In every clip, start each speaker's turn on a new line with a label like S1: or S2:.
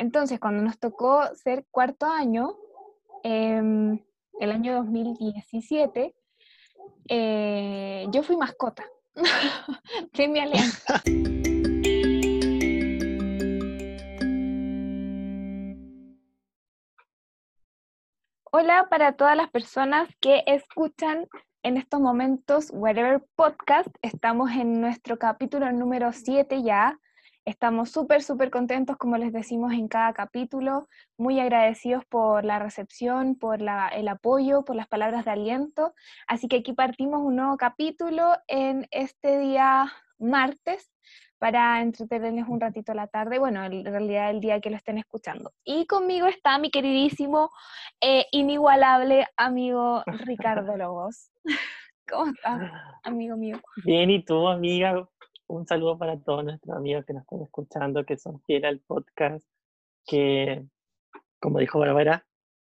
S1: Entonces, cuando nos tocó ser cuarto año, em, el año 2017, eh, yo fui mascota de mi alianza. Hola para todas las personas que escuchan en estos momentos Whatever Podcast. Estamos en nuestro capítulo número 7 ya. Estamos súper, súper contentos, como les decimos en cada capítulo, muy agradecidos por la recepción, por el apoyo, por las palabras de aliento. Así que aquí partimos un nuevo capítulo en este día martes para entretenerles un ratito la tarde, bueno, en realidad el día que lo estén escuchando. Y conmigo está mi queridísimo, eh, inigualable amigo Ricardo Lobos. ¿Cómo estás, amigo mío?
S2: Bien, ¿y tú, amiga? Un saludo para todos nuestros amigos que nos están escuchando, que son fieles al podcast, que, como dijo Bárbara,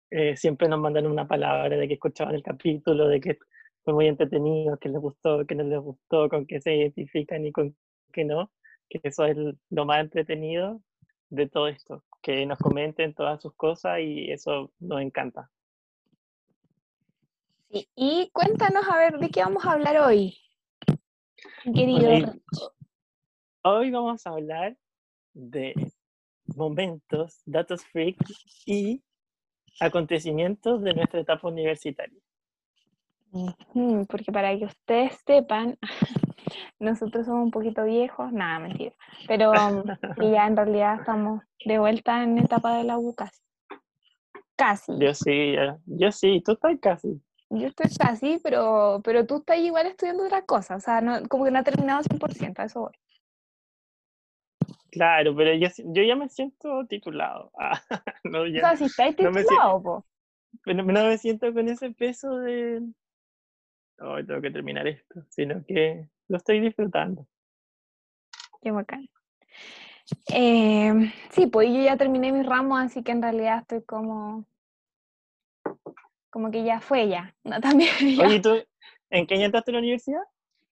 S2: eh, siempre nos mandan una palabra de que escuchaban el capítulo, de que fue muy entretenido, que les gustó, que no les gustó, con qué se identifican y con que no, que eso es lo más entretenido de todo esto, que nos comenten todas sus cosas y eso nos encanta.
S1: Y cuéntanos a ver de qué vamos a hablar hoy,
S2: querido. hoy vamos a hablar de momentos, datos freak y acontecimientos de nuestra etapa universitaria.
S1: Porque para que ustedes sepan, nosotros somos un poquito viejos, nada, mentira, pero ya en realidad estamos de vuelta en etapa de la U casi. Casi.
S2: Yo sí, yo sí, tú estás casi.
S1: Yo estoy casi, pero, pero tú estás igual estudiando otra cosa, o sea, no, como que no ha terminado 100%, a eso voy.
S2: Claro, pero yo, yo ya me siento titulado.
S1: no, ya, o sea, si estás titulado,
S2: no Pero no me siento con ese peso de, hoy tengo que terminar esto, sino que lo estoy disfrutando.
S1: Qué bacán. Em, sí, pues yo ya terminé mi ramo, así que en realidad estoy como, como que ya fue ya. No, también
S2: Oye, ¿tú en qué año entraste a la universidad?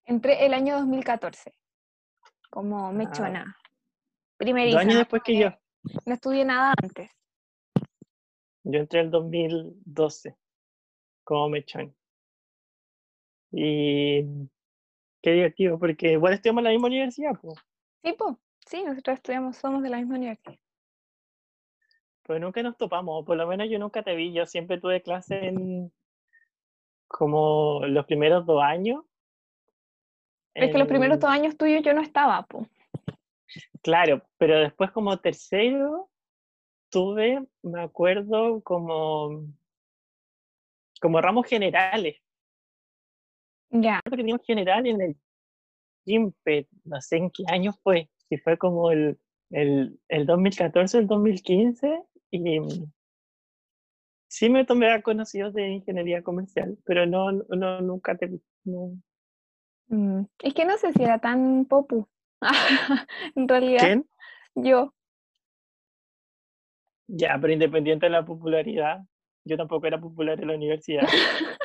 S1: Entré el año 2014, como mechona. Ah,
S2: Dos años después que yo.
S1: No estudié nada antes.
S2: Yo entré el 2012 como mechón. Y qué divertido, porque igual estudiamos en la misma universidad, pues.
S1: Sí, pues, sí, nosotros estudiamos, somos de la misma universidad.
S2: Pero nunca nos topamos, por lo menos yo nunca te vi, yo siempre tuve clase en como los primeros dos años.
S1: Es que los primeros dos años tuyos yo no estaba, pues.
S2: Claro, pero después como tercero tuve, me acuerdo, como, como ramos generales.
S1: Ya.
S2: que teníamos general en el GIMPET, no sé en qué año fue, si fue como el, el, el 2014, el 2015, y sí me tomé a conocidos de ingeniería comercial, pero no, no nunca te no.
S1: Mm, es que no sé si era tan popu. en realidad.
S2: ¿Quién?
S1: Yo.
S2: Ya, pero independiente de la popularidad, yo tampoco era popular en la universidad,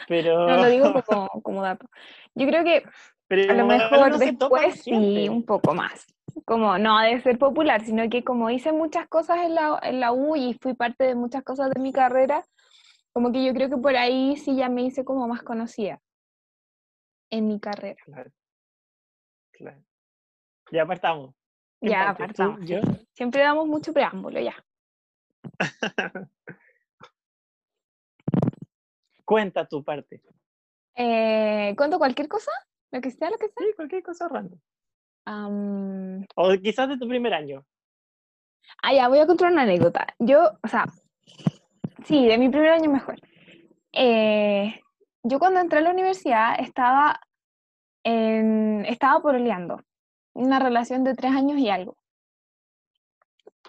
S2: pero...
S1: no, lo digo como, como dato. Yo creo que a lo mejor después sí, un poco más. Como no de ser popular, sino que como hice muchas cosas en la, en la U y fui parte de muchas cosas de mi carrera, como que yo creo que por ahí sí ya me hice como más conocida en mi carrera.
S2: Claro. claro. Ya apartamos.
S1: Ya apartamos. Siempre damos mucho preámbulo, ya.
S2: Cuenta tu parte.
S1: Eh, ¿Cuento cualquier cosa? ¿Lo que sea, lo que sea?
S2: Sí, cualquier cosa random. O quizás de tu primer año.
S1: Ah, ya, voy a contar una anécdota. Yo, o sea, sí, de mi primer año mejor. Eh, yo cuando entré a la universidad estaba, en, estaba poroleando, una relación de tres años y algo.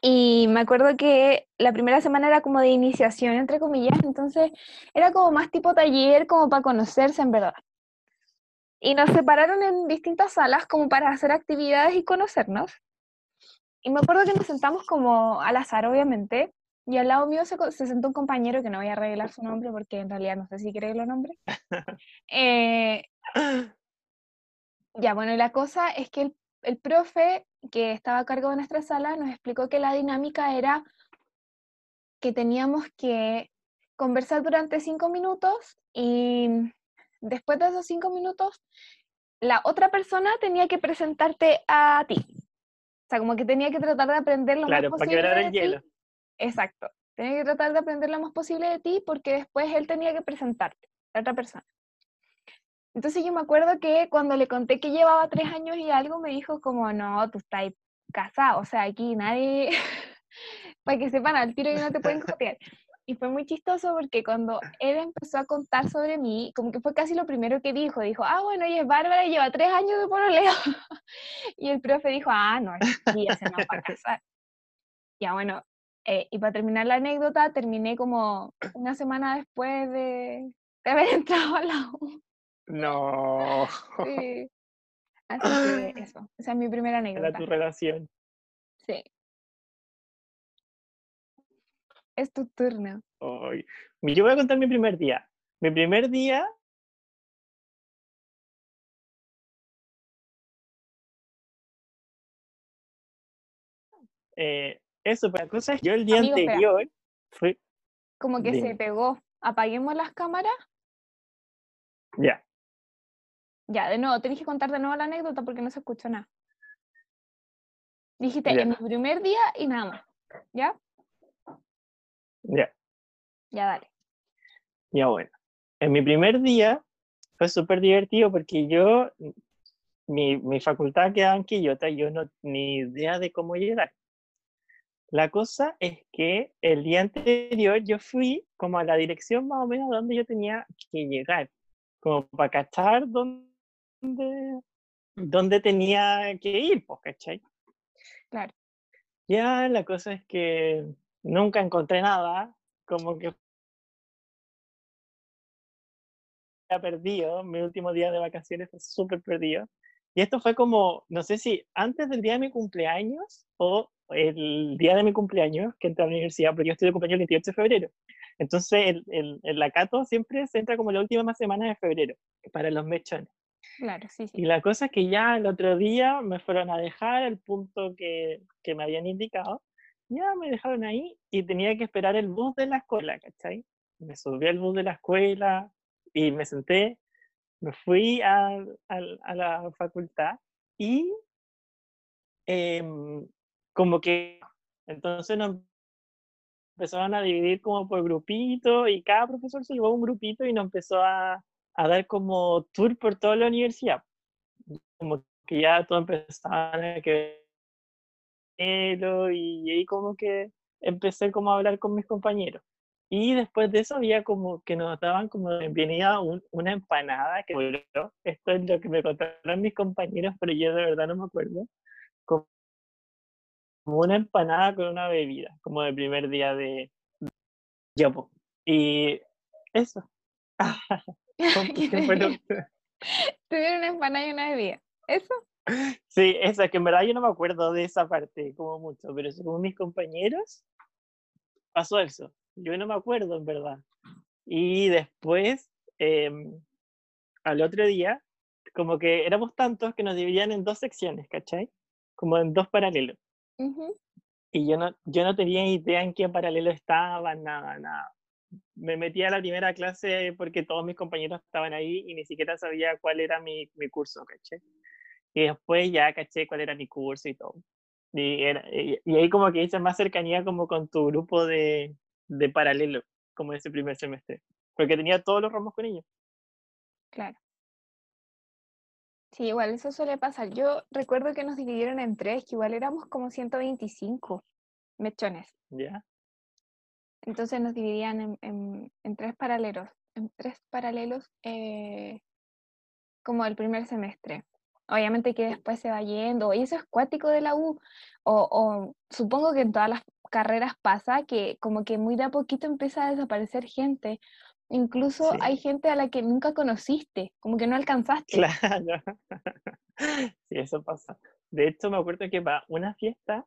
S1: Y me acuerdo que la primera semana era como de iniciación, entre comillas, entonces era como más tipo taller, como para conocerse en verdad. Y nos separaron en distintas salas como para hacer actividades y conocernos. Y me acuerdo que nos sentamos como al azar, obviamente, y al lado mío se, sentó un compañero que no voy a revelar su nombre porque en realidad no sé si quiere los nombres. Eh, ya, bueno, y la cosa es que el, el profe que estaba a cargo de nuestra sala nos explicó que la dinámica era que teníamos que conversar durante cinco minutos y después de esos cinco minutos, la otra persona tenía que presentarte a ti. O sea, como que tenía que tratar de aprender lo
S2: Claro,
S1: más
S2: para
S1: posible
S2: quebrar
S1: de
S2: el
S1: ti.
S2: hielo.
S1: Exacto. Tenía que tratar de aprender lo más posible de ti porque después él tenía que presentarte, a otra persona. Entonces yo me acuerdo que cuando le conté que llevaba tres años y algo, me dijo como, no, tú estás casado, o sea, aquí nadie, para que sepan al tiro que no te pueden copiar. Y fue muy chistoso porque cuando él empezó a contar sobre mí, como que fue casi lo primero que dijo, dijo, ah, bueno, ella es Bárbara y lleva tres años de pololeo. y el profe dijo, ah, no, ya se nos va a casar. Ya, bueno, eh, y para terminar la anécdota, terminé como una semana después de, de haber entrado a la U.
S2: No.
S1: Sí. Así que eso, esa es mi primera
S2: Era
S1: anécdota.
S2: tu relación.
S1: Sí. Es tu turno.
S2: Ay. Yo voy a contar mi primer día. Mi primer día eh, eso, pero la cosa es que yo el día
S1: Amigo, espera.
S2: anterior fui.
S1: Como que se pegó. Apaguemos las cámaras.
S2: Ya,
S1: Ya, de nuevo, tenés que contar de nuevo la anécdota porque no se escuchó nada. Dijiste, en mi primer día y nada más. ¿Ya?
S2: Ya,
S1: Ya, dale.
S2: ya bueno. En mi primer día fue súper divertido porque yo, mi, mi facultad quedaba en Quillota y yo no ni idea de cómo llegar. La cosa es que el día anterior yo fui como a la dirección más o menos donde yo tenía que llegar, como para cachar dónde, dónde tenía que ir, pues, ¿cachai?
S1: Claro.
S2: Ya la cosa es que nunca encontré nada, como que perdido, mi último día de vacaciones fue súper perdido. Y esto fue como, no sé si antes del día de mi cumpleaños o el día de mi cumpleaños que entré a la universidad, porque yo estoy de cumpleaños el 28 de febrero. Entonces el, el, el Lacato siempre se entra como la última semana de febrero, para los mechones.
S1: Claro, sí,
S2: Y
S1: sí.
S2: la cosa es que ya el otro día me fueron a dejar al punto que, que me habían indicado. Ya me dejaron ahí y tenía que esperar el bus de la escuela, ¿cachai? Me subí al bus de la escuela y me senté, me fui a, la facultad y em, como que entonces nos empezaron a dividir como por grupitos y cada profesor se llevó un grupito y nos empezó a, dar como tour por toda la universidad como que ya todos empezaban a que y ahí como que empecé como a hablar con mis compañeros. Y después de eso había como que nos daban como un- una empanada que esto es lo que me contaron mis compañeros, pero yo de verdad no me acuerdo. Como una empanada con una bebida, como de primer día de ya, po. Y eso. ¿Qué fue lo que-
S1: Tuvieron una empanada y una bebida. ¿Eso?
S2: Sí, esa, que en verdad yo no me acuerdo de esa parte como mucho, pero según mis compañeros, pasó eso. Yo no me acuerdo en verdad. Y después, em, al otro día, como que éramos tantos que nos dividían en dos secciones, ¿cachai? Como en dos paralelos.
S1: Ujú.
S2: Y yo no, yo no tenía idea en qué paralelo estaba, nada, nada. Me metí a la primera clase porque todos mis compañeros estaban ahí y ni siquiera sabía cuál era mi, mi curso, ¿cachai? Y después ya caché cuál era mi curso y todo. Y, era- y, y ahí como que hice más cercanía como con tu grupo de, de paralelo, como ese primer semestre. Porque tenía todos los ramos con ellos.
S1: Claro. Sí, igual eso suele pasar. Yo recuerdo que nos dividieron en tres, que igual éramos como 125 mechones.
S2: ¿Ya?
S1: Entonces nos dividían en, en- en tres paralelos, en tres paralelos eh, como el primer semestre. Obviamente que después se va yendo, y eso es cuático de la U, o, o supongo que en todas las carreras pasa que como que muy de a poquito empieza a desaparecer gente. Incluso
S2: Sí.
S1: hay gente a la que nunca conociste, como que no alcanzaste.
S2: Claro. Sí, eso pasa. De hecho, me acuerdo que para una fiesta,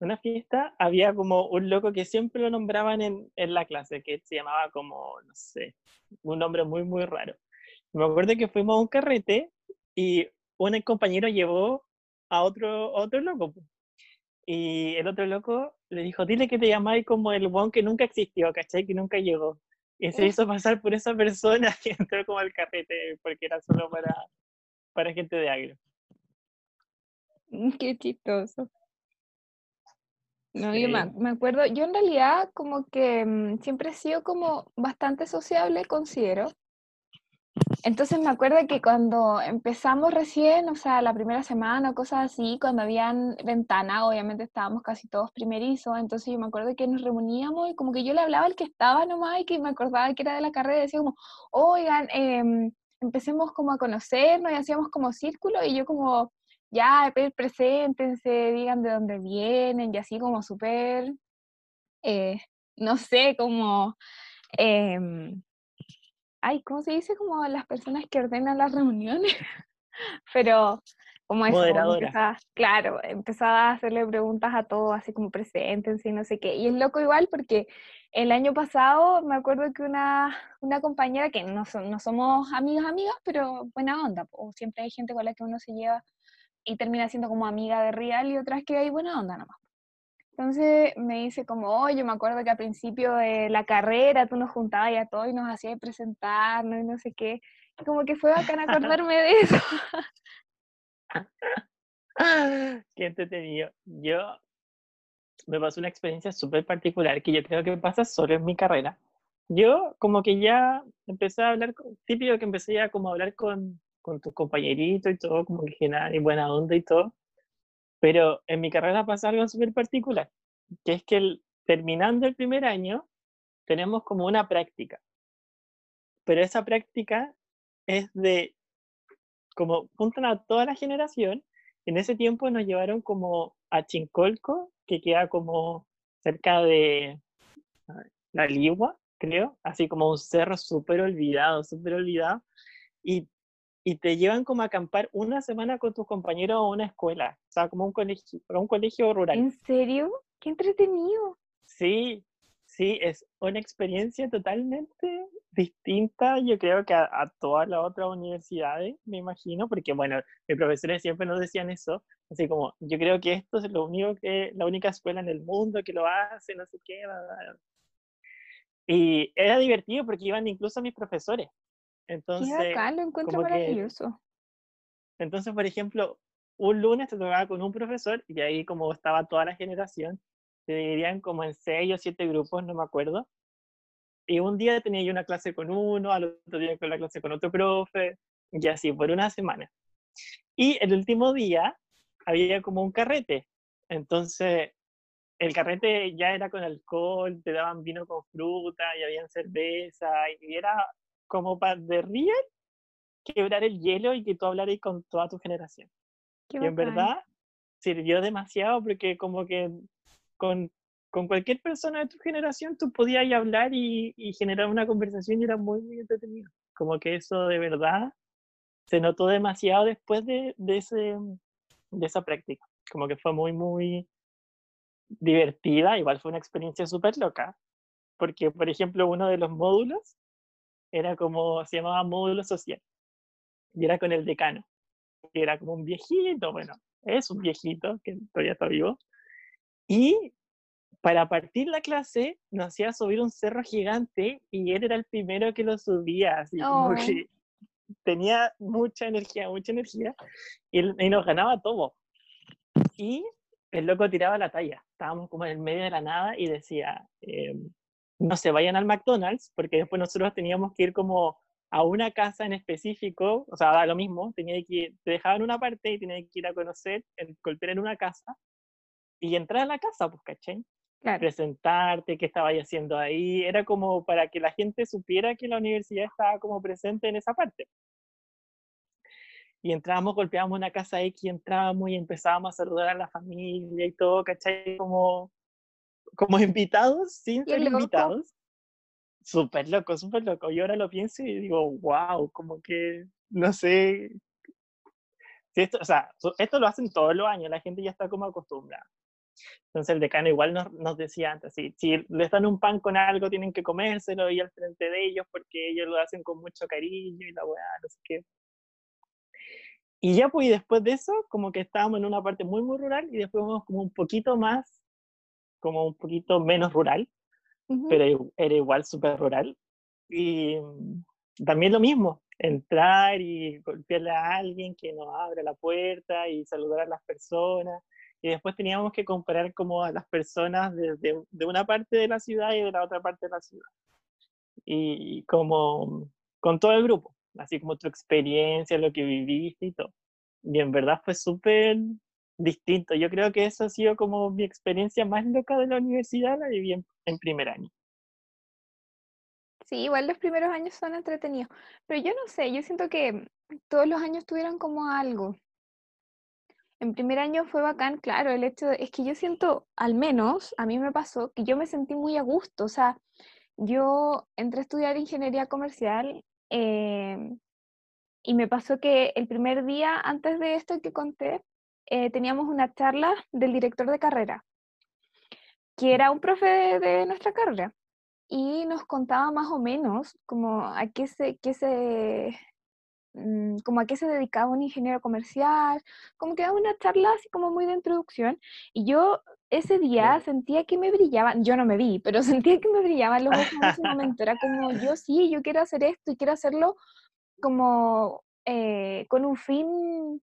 S2: una fiesta, había como un loco que siempre lo nombraban en, en la clase, que se llamaba como, no sé, un nombre muy, muy raro. Me acuerdo que fuimos a un carrete y un compañero llevó a otro, otro loco. Y el otro loco le dijo, dile que te llamáis como el one que nunca existió, ¿cachai? Que nunca llegó. Y se hizo pasar por esa persona que entró como al carrete porque era solo para, para gente de agro.
S1: Mm, qué chistoso. No, yo me, me acuerdo, yo en realidad como que mm, siempre he sido como bastante sociable, considero. Entonces me acuerdo que cuando empezamos recién, o sea, la primera semana o cosas así, cuando habían ventana, obviamente estábamos casi todos primerizos, entonces yo me acuerdo que nos reuníamos y como que yo le hablaba al que estaba nomás y que me acordaba que era de la carrera y decía como, oigan, em, empecemos como a conocernos y hacíamos como círculo y yo como, ya, preséntense, digan de dónde vienen y así como súper, eh, no sé, como... Em, ay, ¿cómo se dice? Como las personas que ordenan las reuniones, pero como eso, empezaba, claro, empezaba a hacerle preguntas a todos, así como preséntense y no sé qué. Y es loco igual porque el año pasado me acuerdo que una, una compañera que no, no somos amigas, amigas, pero buena onda, o siempre hay gente con la que uno se lleva y termina siendo como amiga de real y otras que hay buena onda nomás. Entonces me dice como, oye, me acuerdo que al principio de la carrera tú nos juntabas ya todo y nos hacías presentarnos y no sé qué. como que fue bacán acordarme de eso.
S2: qué entretenido. Yo me pasó una experiencia súper particular que yo creo que pasa solo en mi carrera. Yo como que ya empecé a hablar, típico que empecé ya como a hablar con, con tus compañeritos y todo, como que general y buena onda y todo. Pero en mi carrera pasa algo súper particular, que es que terminando el primer año tenemos como una práctica. Pero esa práctica es de, como juntan a toda la generación, en ese tiempo nos llevaron como a Chincolco, que queda como cerca de la Ligua, creo, así como un cerro súper olvidado, súper olvidado, y y te llevan como a acampar una semana con tus compañeros a una escuela, o sea, como un colegio, un colegio rural.
S1: ¿En serio? ¡Qué entretenido!
S2: Sí, sí, es una experiencia totalmente distinta, yo creo que a, todas las otras universidades, me imagino, porque bueno, mis profesores siempre nos decían eso, así como, yo creo que esto es lo único que, la única escuela en el mundo que lo hace, no sé qué, y era divertido porque iban incluso mis profesores, entonces,
S1: Qué lo encuentro maravilloso.
S2: entonces, por ejemplo, un lunes te tocaba con un profesor y ahí como estaba toda la generación, se dividían como en seis o siete grupos, no me acuerdo. Y un día tenía yo una clase con uno, al otro día con la clase con otro profe, y así por una semana. Y el último día había como un carrete. Entonces, el carrete ya era con alcohol, te daban vino con fruta y habían cerveza, y era como para de real quebrar el hielo y que tú hablaras con toda tu generación. y en verdad sirvió demasiado porque como que con, con, cualquier persona de tu generación tú podías hablar y, y, generar una conversación y era muy, muy entretenido. Como que eso de verdad se notó demasiado después de, de, ese, de esa práctica. Como que fue muy, muy divertida. Igual fue una experiencia súper loca. Porque, por ejemplo, uno de los módulos era como, se llamaba módulo social, y era con el decano, que era como un viejito, bueno, es un viejito, que todavía está vivo, y para partir la clase nos hacía subir un cerro gigante y él era el primero que lo subía, así como que tenía mucha energía, mucha energía, y, y, nos ganaba todo. Y el loco tiraba la talla, estábamos como en el medio de la nada y decía, eh, no se vayan al McDonald's, porque después nosotros teníamos que ir como a una casa en específico, o sea, da lo mismo, tenía que, te dejaban una parte y tenías que ir a conocer, golpear en una casa y entrar a la casa, pues, ¿cachai? Presentarte, qué estaba haciendo ahí, era como para que la gente supiera que la universidad estaba como presente en esa parte. Y entrábamos, golpeábamos una casa X, entrábamos y empezábamos a saludar a la familia y todo, ¿cachai? Como como invitados, sin ser invitados. Súper loco, súper loco. Y ahora lo pienso y digo, wow, como que, no sé. esto, o sea, esto lo hacen todos los años, la gente ya está como acostumbrada. Entonces el decano igual nos, nos decía antes, si, si les dan un pan con algo, tienen que comérselo y al frente de ellos porque ellos lo hacen con mucho cariño y la weá, no sé qué. Y ya pues después de eso, como que estábamos en una parte muy, muy rural y después vamos como un poquito más como un poquito menos rural, pero era igual súper rural. Y mm, también lo mismo, entrar y golpearle a alguien que nos abra la puerta y saludar a las personas. Y después teníamos que comparar como a las personas de, de, una parte de la ciudad y de la otra parte de la ciudad. Y como con todo el grupo, así como tu experiencia, lo que viviste y todo. Y en verdad fue súper distinto. Yo creo que eso ha sido como mi experiencia más loca de la universidad, la viví en primer año.
S1: Sí, igual los primeros años son entretenidos, pero yo no sé, yo siento que todos los años tuvieron como algo. En primer año fue bacán, claro, el hecho de, es que yo siento, al menos a mí me pasó, que yo me sentí muy a gusto, o sea, yo entré a estudiar ingeniería comercial em, y me pasó que el primer día antes de esto que conté, eh, teníamos una charla del director de carrera, que era un profe de nuestra carrera y nos contaba más o menos como a qué se, qué se, mm, como a qué se dedicaba un ingeniero comercial, como que daba una charla así como muy de introducción, y yo ese día sentía que me brillaban, yo no me vi, pero sentía que me brillaban los ojos en ese momento, era como yo sí, yo quiero hacer esto y quiero hacerlo como eh, con un fin,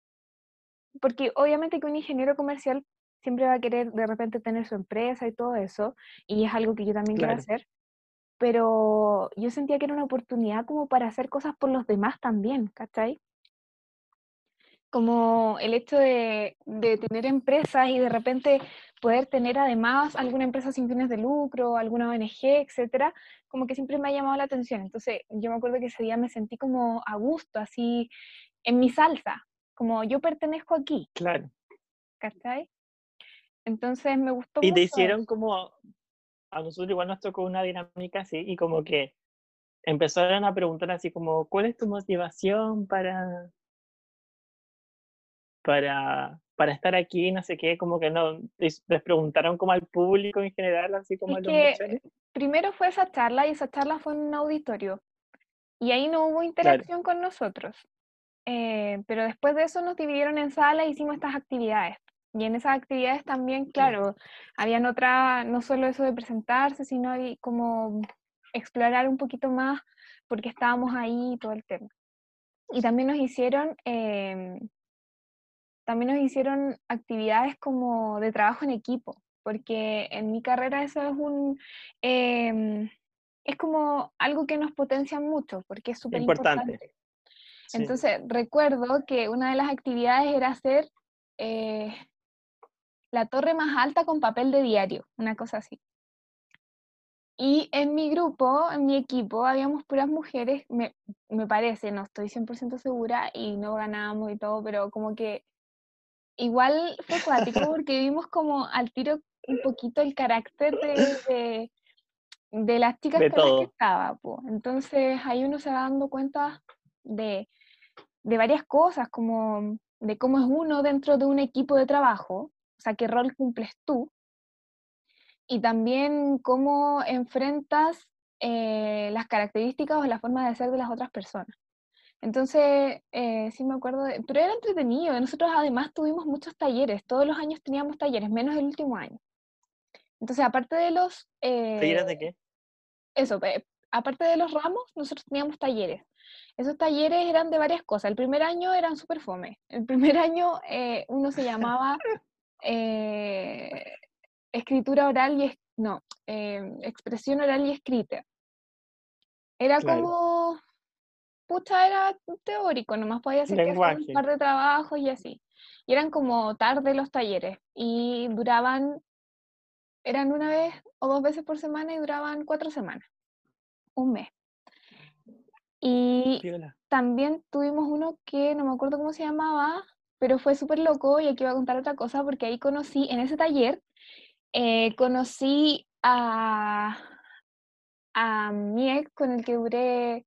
S1: porque obviamente que un ingeniero comercial siempre va a querer de repente tener su empresa y todo eso, y es algo que yo también quiero hacer, pero yo sentía que era una oportunidad como para hacer cosas por los demás también, ¿cachai? Como el hecho de, tener empresas y de repente poder tener además alguna empresa sin fines de lucro, alguna ONG, etcétera, como que siempre me ha llamado la atención. Entonces, yo me acuerdo que ese día me sentí como a gusto, así en mi salsa, como yo pertenezco aquí.
S2: Claro.
S1: ¿Cachai? Entonces me gustó.
S2: Y te hicieron como a nosotros igual nos tocó una dinámica así y como que empezaron a preguntar así como, ¿cuál es tu motivación para, para, para estar aquí? No sé qué, como que no, les preguntaron como al público en general, así como a los que
S1: Primero fue esa charla y esa charla fue en un auditorio y ahí no hubo interacción con nosotros. Eh, pero después de eso nos dividieron en sala e hicimos estas actividades. Y en esas actividades también, claro, habían otra, no solo eso de presentarse, sino como explorar un poquito más porque estábamos ahí y todo el tema. Y también nos hicieron, em, también nos hicieron actividades como de trabajo en equipo, porque en mi carrera eso es un, em, es como algo que nos potencia mucho, porque es súper importante. Entonces, recuerdo que una de las actividades era hacer eh, la torre más alta con papel de diario, una cosa así. Y en mi grupo, en mi equipo, habíamos puras mujeres, me, parece, no estoy 100% segura y no ganábamos y todo, pero como que igual fue cuático porque vimos como al tiro un poquito el carácter de, de, las chicas con las que estaba. Entonces ahí uno se va dando cuenta de, de varias cosas, como de cómo es uno dentro de un equipo de trabajo, o sea, qué rol cumples tú, y también cómo enfrentas eh, las características o la forma de ser de las otras personas. Entonces, eh, sí me acuerdo, de, pero era entretenido. Nosotros además tuvimos muchos talleres, todos los años teníamos talleres, menos el último año. Entonces, aparte de los...
S2: Eh, ¿Talleres de qué?
S1: Eso, aparte de los ramos, nosotros teníamos talleres. Esos talleres eran de varias cosas. El primer año eran súper fome. El primer año uno se llamaba eh, escritura oral y, no, eh, expresión oral y escrita. Era como, pucha, era teórico, nomás podía hacer que un par de trabajos y así. Y eran como tarde los talleres y duraban, eran una vez o dos veces por semana y duraban cuatro semanas, un mes. Y también tuvimos uno que no me acuerdo cómo se llamaba, pero fue súper loco y aquí voy a contar otra cosa porque ahí conocí, en ese taller, eh, conocí a, a mi ex con el que duré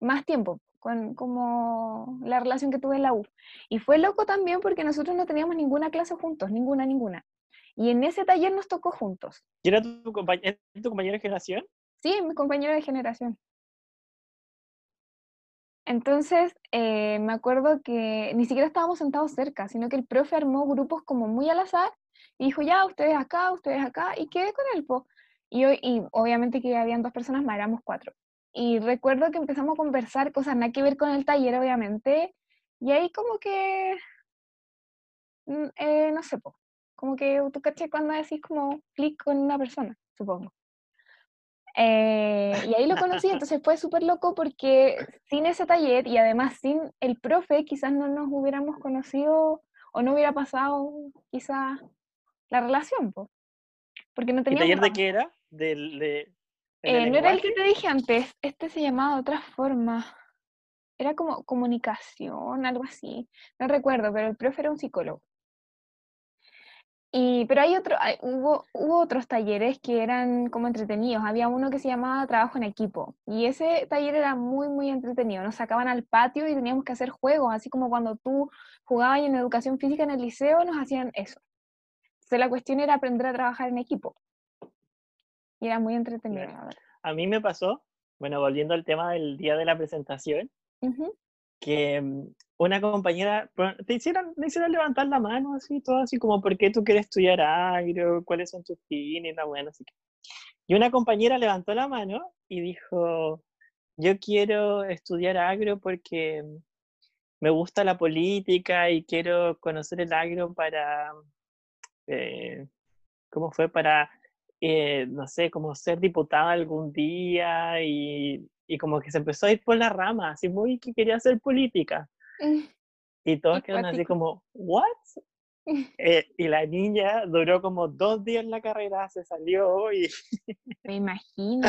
S1: más tiempo, con como la relación que tuve en la U. Y fue loco también porque nosotros no teníamos ninguna clase juntos, ninguna, ninguna. Y en ese taller nos tocó juntos.
S2: ¿Y era tu, tu compañero de generación?
S1: Sí, mi compañero de generación. Entonces, eh, me acuerdo que ni siquiera estábamos sentados cerca, sino que el profe armó grupos como muy al azar Y dijo, ya, ustedes acá, ustedes acá, y quedé con él, po. Y, y obviamente que habían dos personas más, éramos cuatro. Y recuerdo que empezamos a conversar cosas nada que ver con el taller, obviamente, y ahí como que, mm, eh, no sé, po, como que tú caché cuando decís como clic con una persona, supongo. Eh, y ahí lo conocí, entonces fue súper loco porque sin ese taller y además sin el profe quizás no nos hubiéramos conocido o no hubiera pasado quizás la relación, po, porque no
S2: ¿Y
S1: teníamos...
S2: taller de qué era? Del, de, el
S1: Eh, no era el que te dije antes, este se llamaba de otra forma. Era como comunicación, algo así. No recuerdo, pero el profe era un psicólogo. Y, pero hay otro, hay- hubo, hubo otros talleres que eran como entretenidos. Había uno que se llamaba trabajo en equipo. Y ese taller era muy, muy entretenido. Nos sacaban al patio y teníamos que hacer juegos, así como cuando tú jugabas en educación física en el liceo, nos hacían eso. Entonces la cuestión era aprender a trabajar en equipo. Y era muy entretenido.
S2: A mí me pasó, bueno, volviendo al tema del día de la presentación, que mm, una compañera, te hicieron, me hicieron levantar la mano, así, todo así como, ¿por qué tú quieres estudiar agro? ¿Cuáles son tus fines? La bueno, así que. Y una compañera levantó la mano y dijo, yo quiero estudiar agro porque me gusta la política y quiero conocer el agro para, eh, ¿cómo fue? Para, eh, no sé, como ser diputada algún día y, y como que se empezó a ir por la rama, así muy que quería hacer política. Y todos
S1: Qué
S2: quedaron así como, ¿what? Eh, y la niña duró como dos días en la carrera, se salió y,
S1: Me imagino.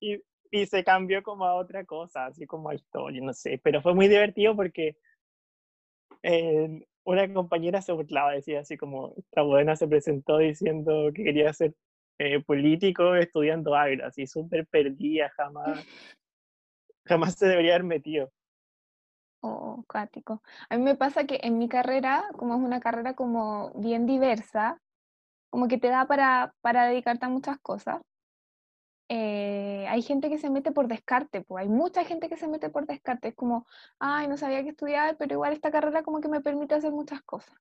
S2: y, y se cambió como a otra cosa, así como a historia, no sé. Pero fue muy divertido porque eh, una compañera se burlaba, decía así como, esta buena se presentó diciendo que quería ser eh, político estudiando agro, así súper perdida, jamás, jamás se debería haber metido.
S1: Oh, cuático. A mí me pasa que en mi carrera, como es una carrera como bien diversa, como que te da para, para dedicarte a muchas cosas. eh, hay gente que se mete por descarte, pues hay mucha gente que se mete por descarte. Es como, ay, no sabía qué estudiar, pero igual esta carrera como que me permite hacer muchas cosas.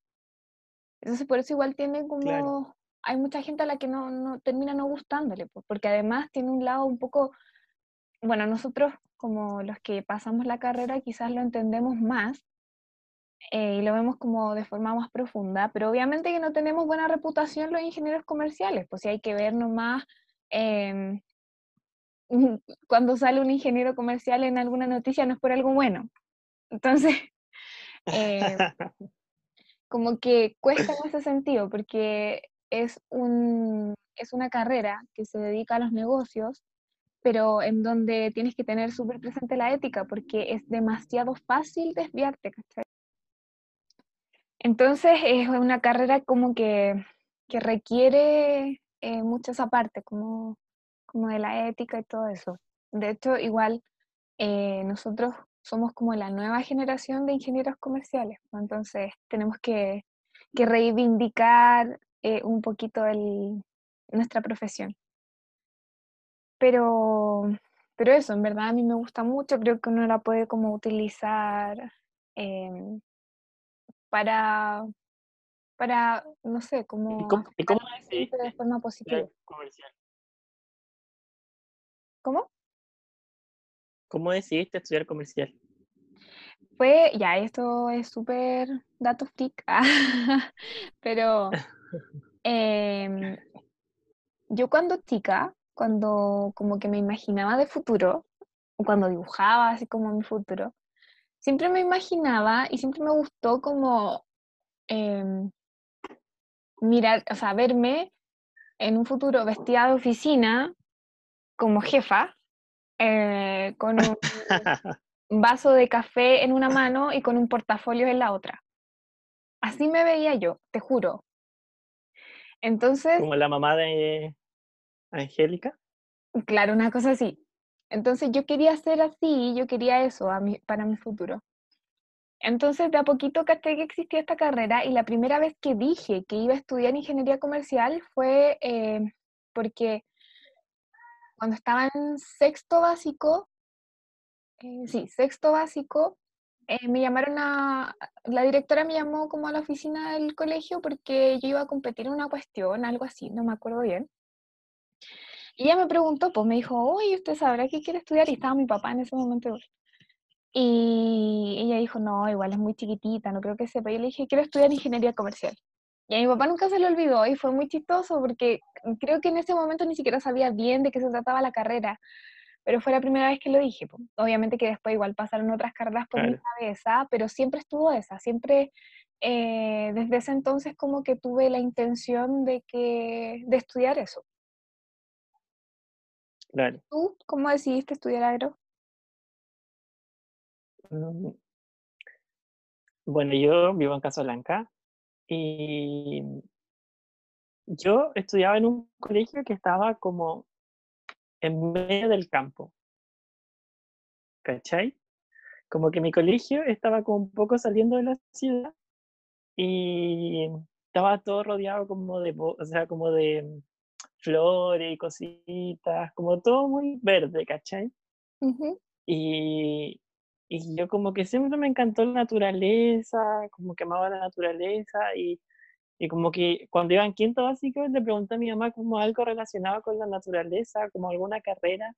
S1: Entonces por eso igual tiene como,
S2: Claro.
S1: hay mucha gente a la que no, no termina no gustándole, pues, porque además tiene un lado un poco, bueno, nosotros como los que pasamos la carrera quizás lo entendemos más eh, y lo vemos como de forma más profunda, pero obviamente que no tenemos buena reputación los ingenieros comerciales, pues si hay que ver nomás em, cuando sale un ingeniero comercial en alguna noticia no es por algo bueno. Entonces, eh, como que cuesta en ese sentido, porque es, un, es una carrera que se dedica a los negocios, pero en donde tienes que tener súper presente la ética, porque es demasiado fácil desviarte, ¿cachai? Entonces es una carrera como que, que requiere eh, mucho esa parte, como, como de la ética y todo eso. De hecho, igual eh, nosotros somos como la nueva generación de ingenieros comerciales, ¿no? entonces tenemos que, que reivindicar eh, un poquito el, nuestra profesión. Pero, pero eso, en verdad a mí me gusta mucho, creo que uno la puede como utilizar em, para, para, no sé,
S2: ¿Y
S1: como
S2: cómo, y cómo
S1: gente de forma positiva.
S2: comercial?
S1: ¿Cómo?
S2: ¿Cómo decidiste estudiar comercial?
S1: Fue, ya, esto es súper datos freak, pero em, yo cuando chica, cuando como que me imaginaba de futuro, o cuando dibujaba así como mi futuro, siempre me imaginaba y siempre me gustó como em, mirar, o sea, verme en un futuro vestida de oficina como jefa, eh, con un vaso de café en una mano y con un portafolio en la otra. Así me veía yo, te juro. Entonces,
S2: Como la mamá de Angélica.
S1: claro, una cosa así. Entonces yo quería ser así, yo quería eso para mi futuro. Entonces de a poquito caché que existía esta carrera y la primera vez que dije que iba a estudiar ingeniería comercial fue eh, porque cuando estaba en sexto básico, eh, sí, sexto básico, eh, me llamaron a, la directora me llamó como a la oficina del colegio porque yo iba a competir en una cuestión, algo así, no me acuerdo bien. Y ella me preguntó, pues me dijo, oye, ¿usted sabrá qué quiere estudiar? Y estaba mi papá en ese momento. Y ella dijo, no, igual es muy chiquitita, no creo que sepa. Y yo le dije, quiero estudiar ingeniería comercial. Y a mi papá nunca se lo olvidó y fue muy chistoso porque creo que en ese momento ni siquiera sabía bien de qué se trataba la carrera pero fue la primera vez que lo dije. Obviamente que después igual pasaron otras carreras por mi cabeza, pero siempre estuvo esa, siempre eh, desde ese entonces como que tuve la intención de, que, de estudiar eso.
S2: Claro.
S1: ¿Tú cómo decidiste estudiar agro?
S2: Mm. Bueno, yo vivo en Casablanca y yo estudiaba en un colegio que estaba como en medio del campo. ¿Cachai? Como que mi colegio estaba como un poco saliendo de la ciudad y estaba todo rodeado como de, o sea, como de flores y cositas, como todo muy verde, ¿cachai? y, y yo como que siempre me encantó la naturaleza, como que amaba la naturaleza y y como que cuando iba en quinto básico le pregunté a mi mamá como algo relacionado con la naturaleza, como alguna carrera,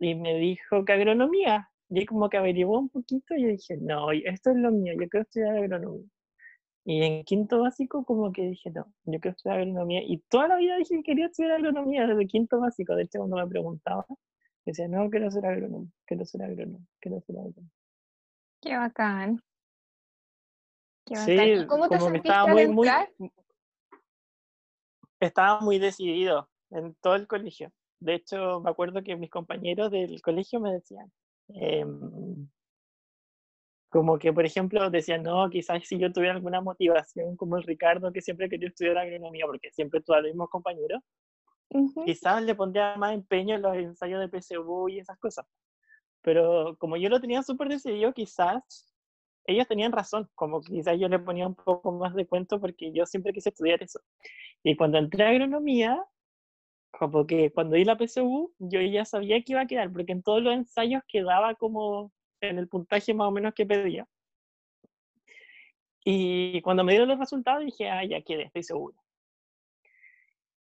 S2: y me dijo que agronomía. Y como que averiguó un poquito y yo dije, no, esto es lo mío, yo quiero estudiar agronomía. Y en quinto básico como que dije, no, yo quiero estudiar agronomía. Y toda la vida dije que quería estudiar agronomía desde quinto básico. De hecho, cuando me preguntaba, decía, no, quiero ser agrónomo, quiero ser agrónomo, quiero ser agrónomo.
S1: Qué bacán.
S2: Sí, ¿Cómo te como que estaba muy, muy, estaba muy decidido en todo el colegio. De hecho, me acuerdo que mis compañeros del colegio me decían, em, como que, por ejemplo, decían, no, quizás si yo tuviera alguna motivación, como el Ricardo, que siempre quería estudiar agronomía, porque siempre tuve los mismos compañeros, quizás le pondría más empeño en los ensayos de PSU y esas cosas. Pero como yo lo tenía súper decidido, quizás ellos tenían razón, como quizás yo le ponía un poco más de cuento porque yo siempre quise estudiar eso. Y cuando entré a agronomía, como que cuando di la PSU, yo ya sabía que iba a quedar, porque en todos los ensayos quedaba como en el puntaje más o menos que pedía. Y cuando me dieron los resultados dije, ah, ya quedé, estoy seguro.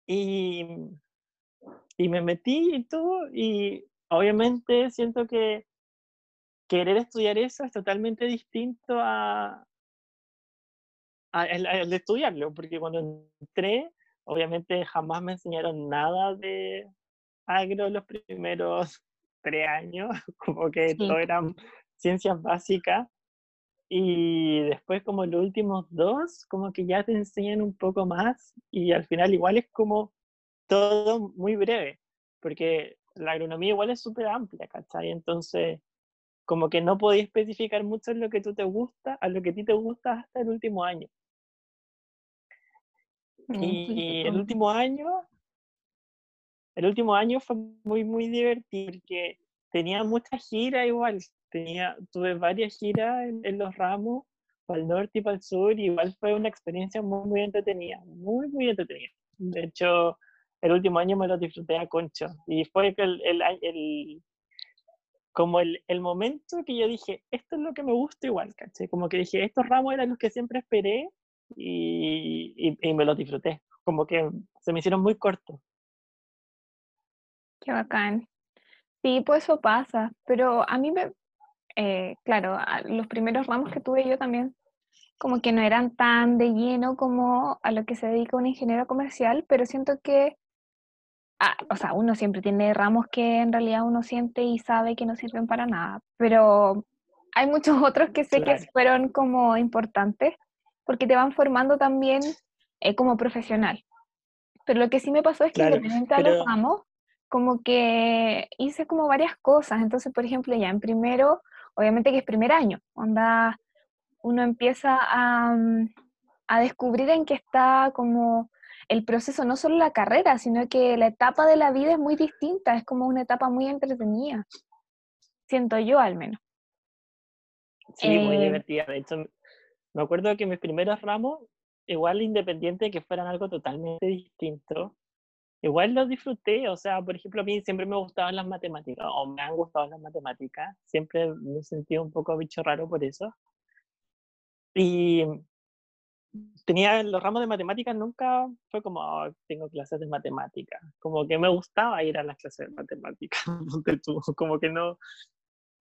S2: Y, y me metí y todo, y obviamente siento que querer estudiar eso es totalmente distinto a, al, estudiarlo, porque cuando entré, obviamente jamás me enseñaron nada de agro los primeros tres años, como que todo eran ciencias básicas. Y después como los últimos dos, como que ya te enseñan un poco más y al final igual es como todo muy breve, porque la agronomía igual es súper amplia, ¿cachai? Entonces, como que no podía especificar mucho en lo que tú te gusta, a lo que a ti te gusta hasta el último año. Mm, y el último año, el último año fue muy, muy divertido porque tenía muchas giras igual. Tenía, tuve varias giras en, los ramos, para el norte y para el sur, y igual fue una experiencia muy, muy entretenida, muy, muy entretenida. De hecho, el último año me lo disfruté a concho. Y fue el, el, el, como el, el, momento que yo dije, esto es lo que me gusta igual, ¿caché? Como que dije, estos ramos eran los que siempre esperé y, y, me los disfruté. Como que se me hicieron muy cortos.
S1: Qué bacán. Sí, pues eso pasa, pero a mí me, eh, claro, los primeros ramos que tuve yo también, como que no eran tan de lleno como a lo que se dedica un ingeniero comercial, pero siento que Ah, o sea, uno siempre tiene ramos que en realidad uno siente y sabe que no sirven para nada, pero hay muchos otros que sé que fueron como importantes porque te van formando también eh, como profesional. Pero lo que sí me pasó es que independiente de los ramos, como que hice como varias cosas. Entonces, por ejemplo, ya en primero, obviamente que es primer año, onda, uno empieza a, mm, a descubrir en qué está como el proceso, no solo la carrera, sino que la etapa de la vida es muy distinta, es como una etapa muy entretenida, siento yo al menos.
S2: Sí, muy eh, divertida. De hecho, me acuerdo que mis primeros ramos, igual independiente de que fueran algo totalmente distinto, igual lo disfruté, o sea, por ejemplo, a mí siempre me gustaban las matemáticas, o me han gustado las matemáticas, siempre me he sentido un poco bicho raro por eso. Y tenía los ramos de matemáticas, nunca fue como, "Oh, tengo clases de matemáticas, como que me gustaba ir a las clases de matemáticas, como que no,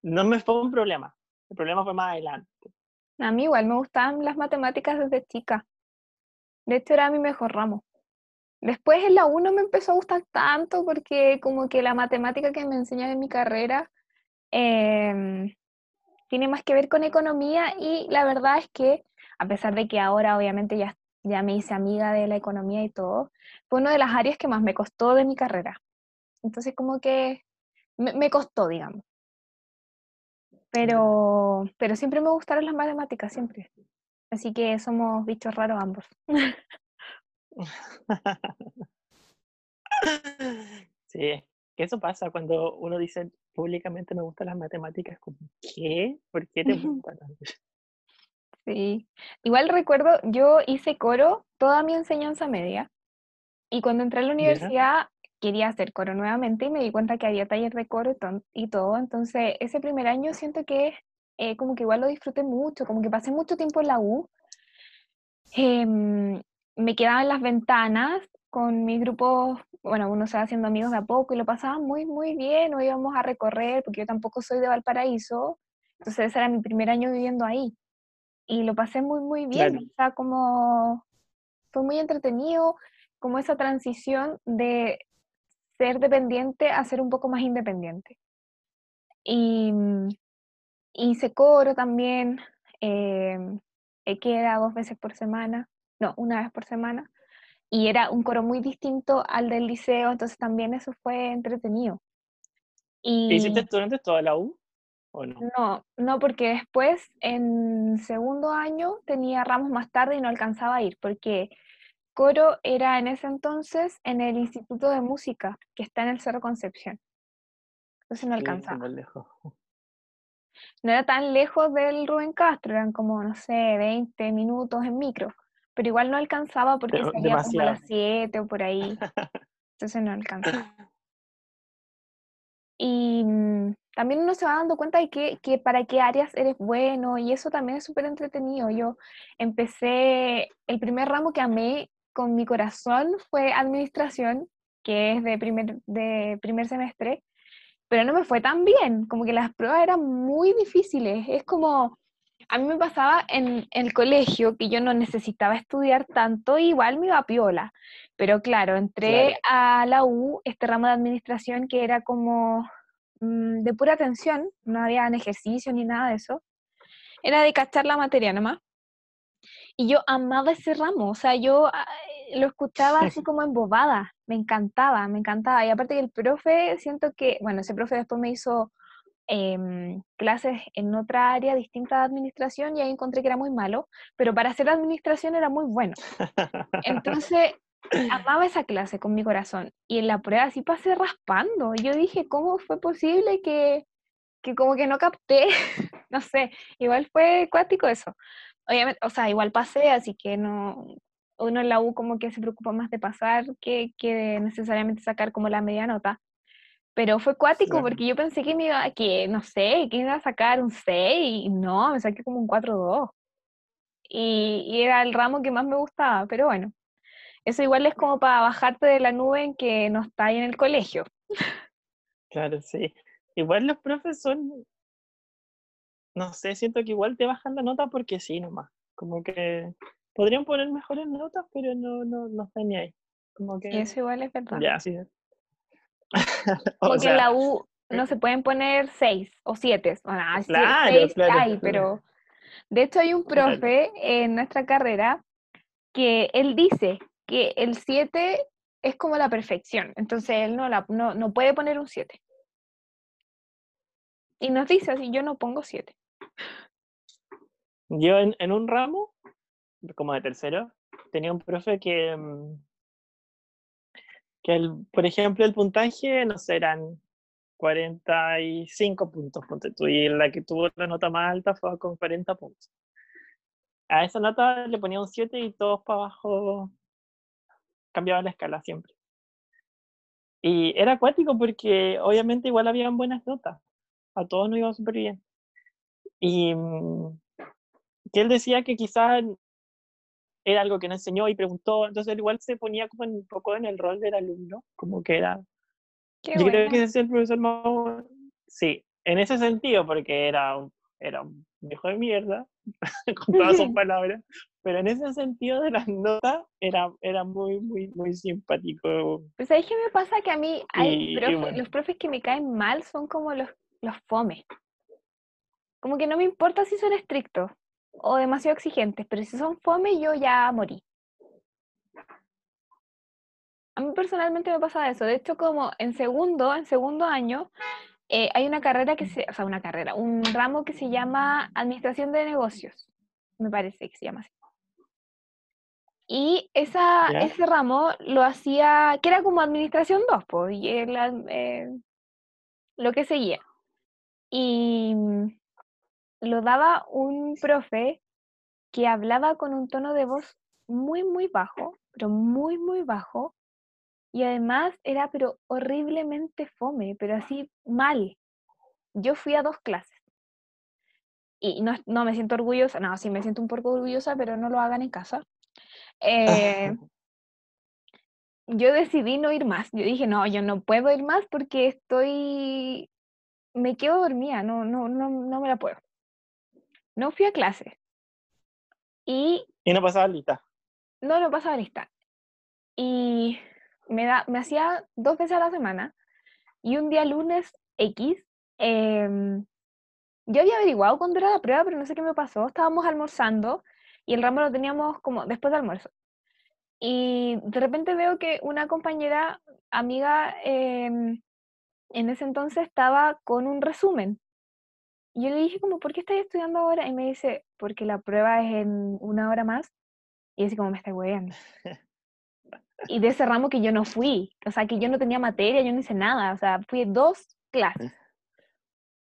S2: no me fue un problema, el problema fue más adelante.
S1: A mí igual me gustaban las matemáticas desde chica. De hecho, era mi mejor ramo. Después en la 1 me empezó a gustar tanto porque como que la matemática que me enseñan en mi carrera em, tiene más que ver con economía y la verdad es que a pesar de que ahora obviamente ya, ya me hice amiga de la economía y todo, fue una de las áreas que más me costó de mi carrera. Entonces como que me, me costó, digamos. Pero, pero siempre me gustaron las matemáticas, siempre. Así que somos bichos raros ambos.
S2: Sí, que eso pasa cuando uno dice públicamente me gustan las matemáticas, como, ¿qué? ¿Por qué te gustan?
S1: Sí. Igual recuerdo, yo hice coro toda mi enseñanza media y cuando entré a la universidad quería hacer coro nuevamente y me di cuenta que había taller de coro y, todo. Entonces ese primer año siento que eh, como que igual lo disfruté mucho, como que pasé mucho tiempo en la U. Em, me quedaba en las ventanas con mi grupo, bueno, uno se va haciendo amigos de a poco y lo pasaba muy, muy bien, o íbamos a recorrer, porque yo tampoco soy de Valparaíso, entonces ese era mi primer año viviendo ahí y lo pasé muy, muy bien,
S2: Claro.
S1: o sea, como fue muy entretenido, como esa transición de ser dependiente a ser un poco más independiente. Y mm, hice coro también, eh, que era dos veces por semana, no, una vez por semana, y era un coro muy distinto al del liceo, entonces también eso fue entretenido.
S2: ¿Hiciste
S1: Y
S2: durante toda la U o no?
S1: no, no, porque después en segundo año tenía ramos más tarde y no alcanzaba a ir, porque coro era en ese entonces en el Instituto de Música, que está en el Cerro Concepción, entonces no alcanzaba. No era tan lejos del Rubén Castro, eran como, no sé, 20 minutos en micro, pero igual no alcanzaba porque
S2: Pero
S1: salía como a las
S2: demasiado.
S1: 7 o por ahí, entonces no alcanzaba. Y mm, también uno se va dando cuenta de que, que para qué áreas eres bueno y eso también es súper entretenido. Yo empecé, el primer ramo que amé con mi corazón fue administración, que es de primer, de primer semestre, pero no me fue tan bien, como que las pruebas eran muy difíciles. Es como, a mí me pasaba en el colegio que yo no necesitaba estudiar tanto, igual me iba a piola. Pero claro, entré
S2: Claro.
S1: a la U, este ramo de administración que era como mm, de pura atención, no había ejercicio ni nada de eso. Era de cachar la materia nomás. Y yo amaba ese ramo, o sea, yo ah, lo escuchaba así como embobada, me encantaba, me encantaba. Y aparte que el profe, siento que, bueno, ese profe después me hizo em, clases en otra área distinta de administración y ahí encontré que era muy malo, pero para hacer administración era muy bueno. Entonces, amaba esa clase con mi corazón y en la prueba sí pasé raspando. Yo dije, ¿cómo fue posible que, que como que no capté? no sé, igual fue cuático eso. Obviamente, o sea, igual pasé, así que no, uno en la U como que se preocupa más de pasar que, que necesariamente sacar como la media nota. Pero fue cuático
S2: Claro.
S1: porque yo pensé que me iba, que no sé, que iba a sacar un 6 y no, me saqué como un 4-2. Y, y era el ramo que más me gustaba, pero bueno, eso igual es como para bajarte de la nube en que no está ahí en el colegio.
S2: Claro, sí. Igual los profes son, no sé, siento que igual te bajan la nota porque sí nomás. Como que podrían poner mejores notas, pero no, no, no están ni ahí. Como que,
S1: Eso igual es verdad.
S2: ya, sí.
S1: Como
S2: o
S1: que en la U no se pueden poner 6 o 7. Bueno, ah,
S2: claro,
S1: seis
S2: claro.
S1: hay, pero de hecho hay un profe en nuestra carrera que él dice que el 7 es como la perfección, entonces él no, la, no, no puede poner un 7. Y nos dice así, yo no pongo 7.
S2: Yo en, en un ramo, como de tercero, tenía un profe que, mm, que el, por ejemplo, el puntaje, no sé, eran 45 puntos, ponte tú, y la que tuvo la nota más alta fue con 40 puntos. A esa nota le ponía un 7 y todos para abajo cambiaban la escala siempre. Y era acuático porque obviamente igual habían buenas notas. A todos nos iba súper bien. Y mm, que él decía que quizás era algo que no enseñó y preguntó, entonces él igual se ponía como un poco en el rol del alumno, como que era... yo creo que ese es el profesor más... Sí, en ese sentido, porque era un, era un viejo de mierda, con todas sus palabras, pero en ese sentido de las notas era, era muy, muy, muy simpático.
S1: Pues ahí que me pasa que a mí hay los profes que me caen mal son como los, los fome. Como que no me importa si son estrictos, o demasiado exigentes, pero si son fome yo ya morí. A mí personalmente me pasa eso. De hecho, como en segundo, en segundo año, eh, hay una carrera que se, o sea, una carrera, un ramo que se llama Administración de Negocios, me parece que se llama así. Y esa, ese ramo lo hacía, que era como Administración 2, pues, y eh, lo que seguía. Y lo daba un profe que hablaba con un tono de voz muy, muy bajo, pero muy, muy bajo, y además era pero horriblemente fome, pero así mal. Yo fui a dos clases. Y no, no me siento orgullosa, no, sí me siento un poco orgullosa, pero no lo hagan en casa. Eh, yo decidí no ir más. Yo dije, no, yo no puedo ir más porque estoy, me quedo dormida, no, no, no, no me la puedo. No fui a clase. Y...
S2: ¿Y no pasaba lista?
S1: No, no pasaba lista. Y me, da, me hacía dos veces a la semana. Y un día lunes X, em, yo había averiguado cuándo era la prueba, pero no sé qué me pasó. Estábamos almorzando y el ramo lo teníamos como después del almuerzo. Y de repente veo que una compañera, amiga, em, en ese entonces estaba con un resumen y yo le dije como, ¿por qué estás estudiando ahora? Y me dice, porque la prueba es en una hora más. Y así como me está hueveando. y de ese ramo que yo no fui, o sea, que yo no tenía materia, yo no hice nada, o sea, fui dos clases.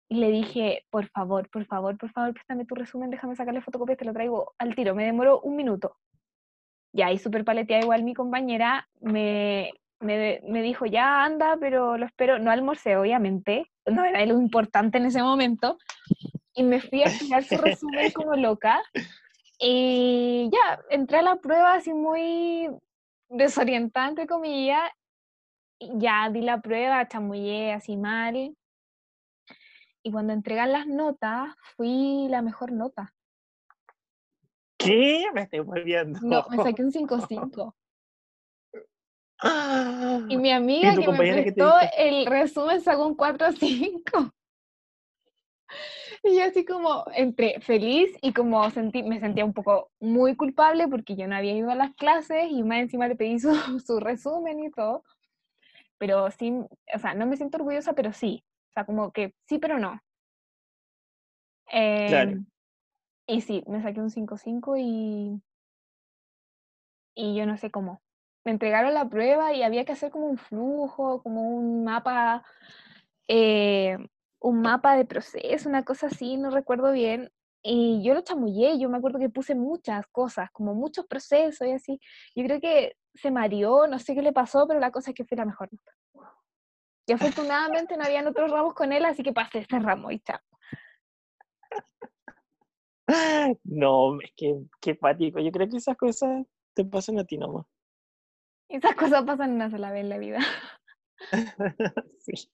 S1: Y le dije, por favor, por favor, por favor, préstame tu resumen, déjame sacarle fotocopia, te lo traigo al tiro. Me demoró un minuto. Y ahí súper paleteada igual mi compañera me, me, me, dijo, ya anda, pero lo espero, no almorcé, obviamente, no era lo importante en ese momento, y me fui a estudiar su resumen como loca. Y ya, entré a la prueba así muy desorientada, entre comillas. Ya di la prueba, chamullé así mal. Y cuando entregan las notas, fui la mejor nota.
S2: ¿Qué? Me estoy volviendo.
S1: No, me saqué un 5-5. Y mi amiga que me prestó el resumen sacó un 4-5. Y yo así como entre feliz y como sentí, me sentía un poco muy culpable porque yo no había ido a las clases y más encima le pedí su, su resumen y todo. Pero sí, o sea, no me siento orgullosa, pero sí. O sea, como que sí, pero no. Em, y sí, me saqué un 5-5 y, y yo no sé cómo. Me entregaron la prueba y había que hacer como un flujo, como un mapa eh, un mapa de proceso, una cosa así, no recuerdo bien. Y yo lo chamullé, yo me acuerdo que puse muchas cosas, como muchos procesos y así. Yo creo que se mareó, no sé qué le pasó, pero la cosa es que fue la mejor. Y afortunadamente no habían otros ramos con él, así que pasé ese ramo y chao.
S2: No, es que qué pático. Yo creo que esas cosas te pasan a ti nomás.
S1: Esas cosas pasan una sola vez en la vida. sí.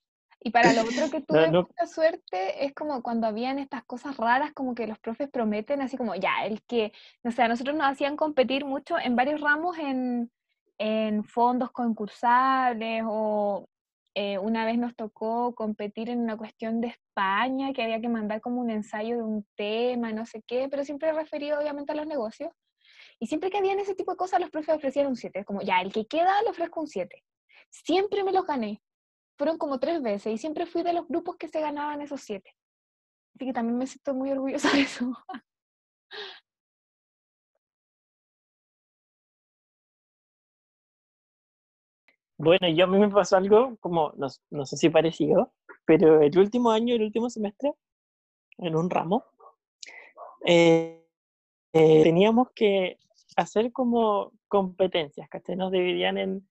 S1: Y para lo otro que tuve mucha suerte es como cuando habían estas cosas raras, como que los profes prometen, así como ya, el que, no sé, a nosotros nos hacían competir mucho en varios ramos en, en fondos concursables o eh, una vez nos tocó competir en una cuestión de España, que había que mandar como un ensayo de un tema, no sé qué, pero siempre referido obviamente a los negocios. Y siempre que habían ese tipo de cosas, los profes ofrecían un 7, como ya, el que queda le ofrezco un 7. Siempre me los gané fueron como tres veces y siempre fui de los grupos que se ganaban esos siete. Así que también me siento muy orgullosa de eso.
S2: Bueno, yo a mí me pasó algo como, no, no, sé si parecido, pero el último año, el último semestre, en un ramo, eh, eh, teníamos que hacer como competencias, ¿cachai? Nos dividían en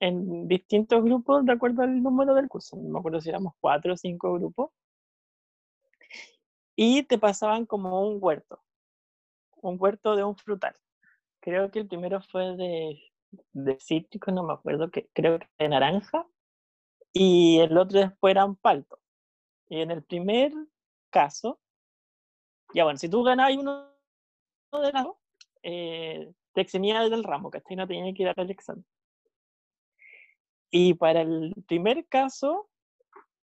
S2: en distintos grupos de acuerdo al número del curso. No me acuerdo si éramos cuatro o cinco grupos. Y te pasaban como un huerto, un huerto de un frutal. Creo que el primero fue de, de cítrico, no me acuerdo, que, creo que de naranja. Y el otro después era un palto. Y en el primer caso, ya bueno, si tú ganabas uno de dos, eh, te eximías del ramo, que No tenía que ir al examen. Y para el primer caso,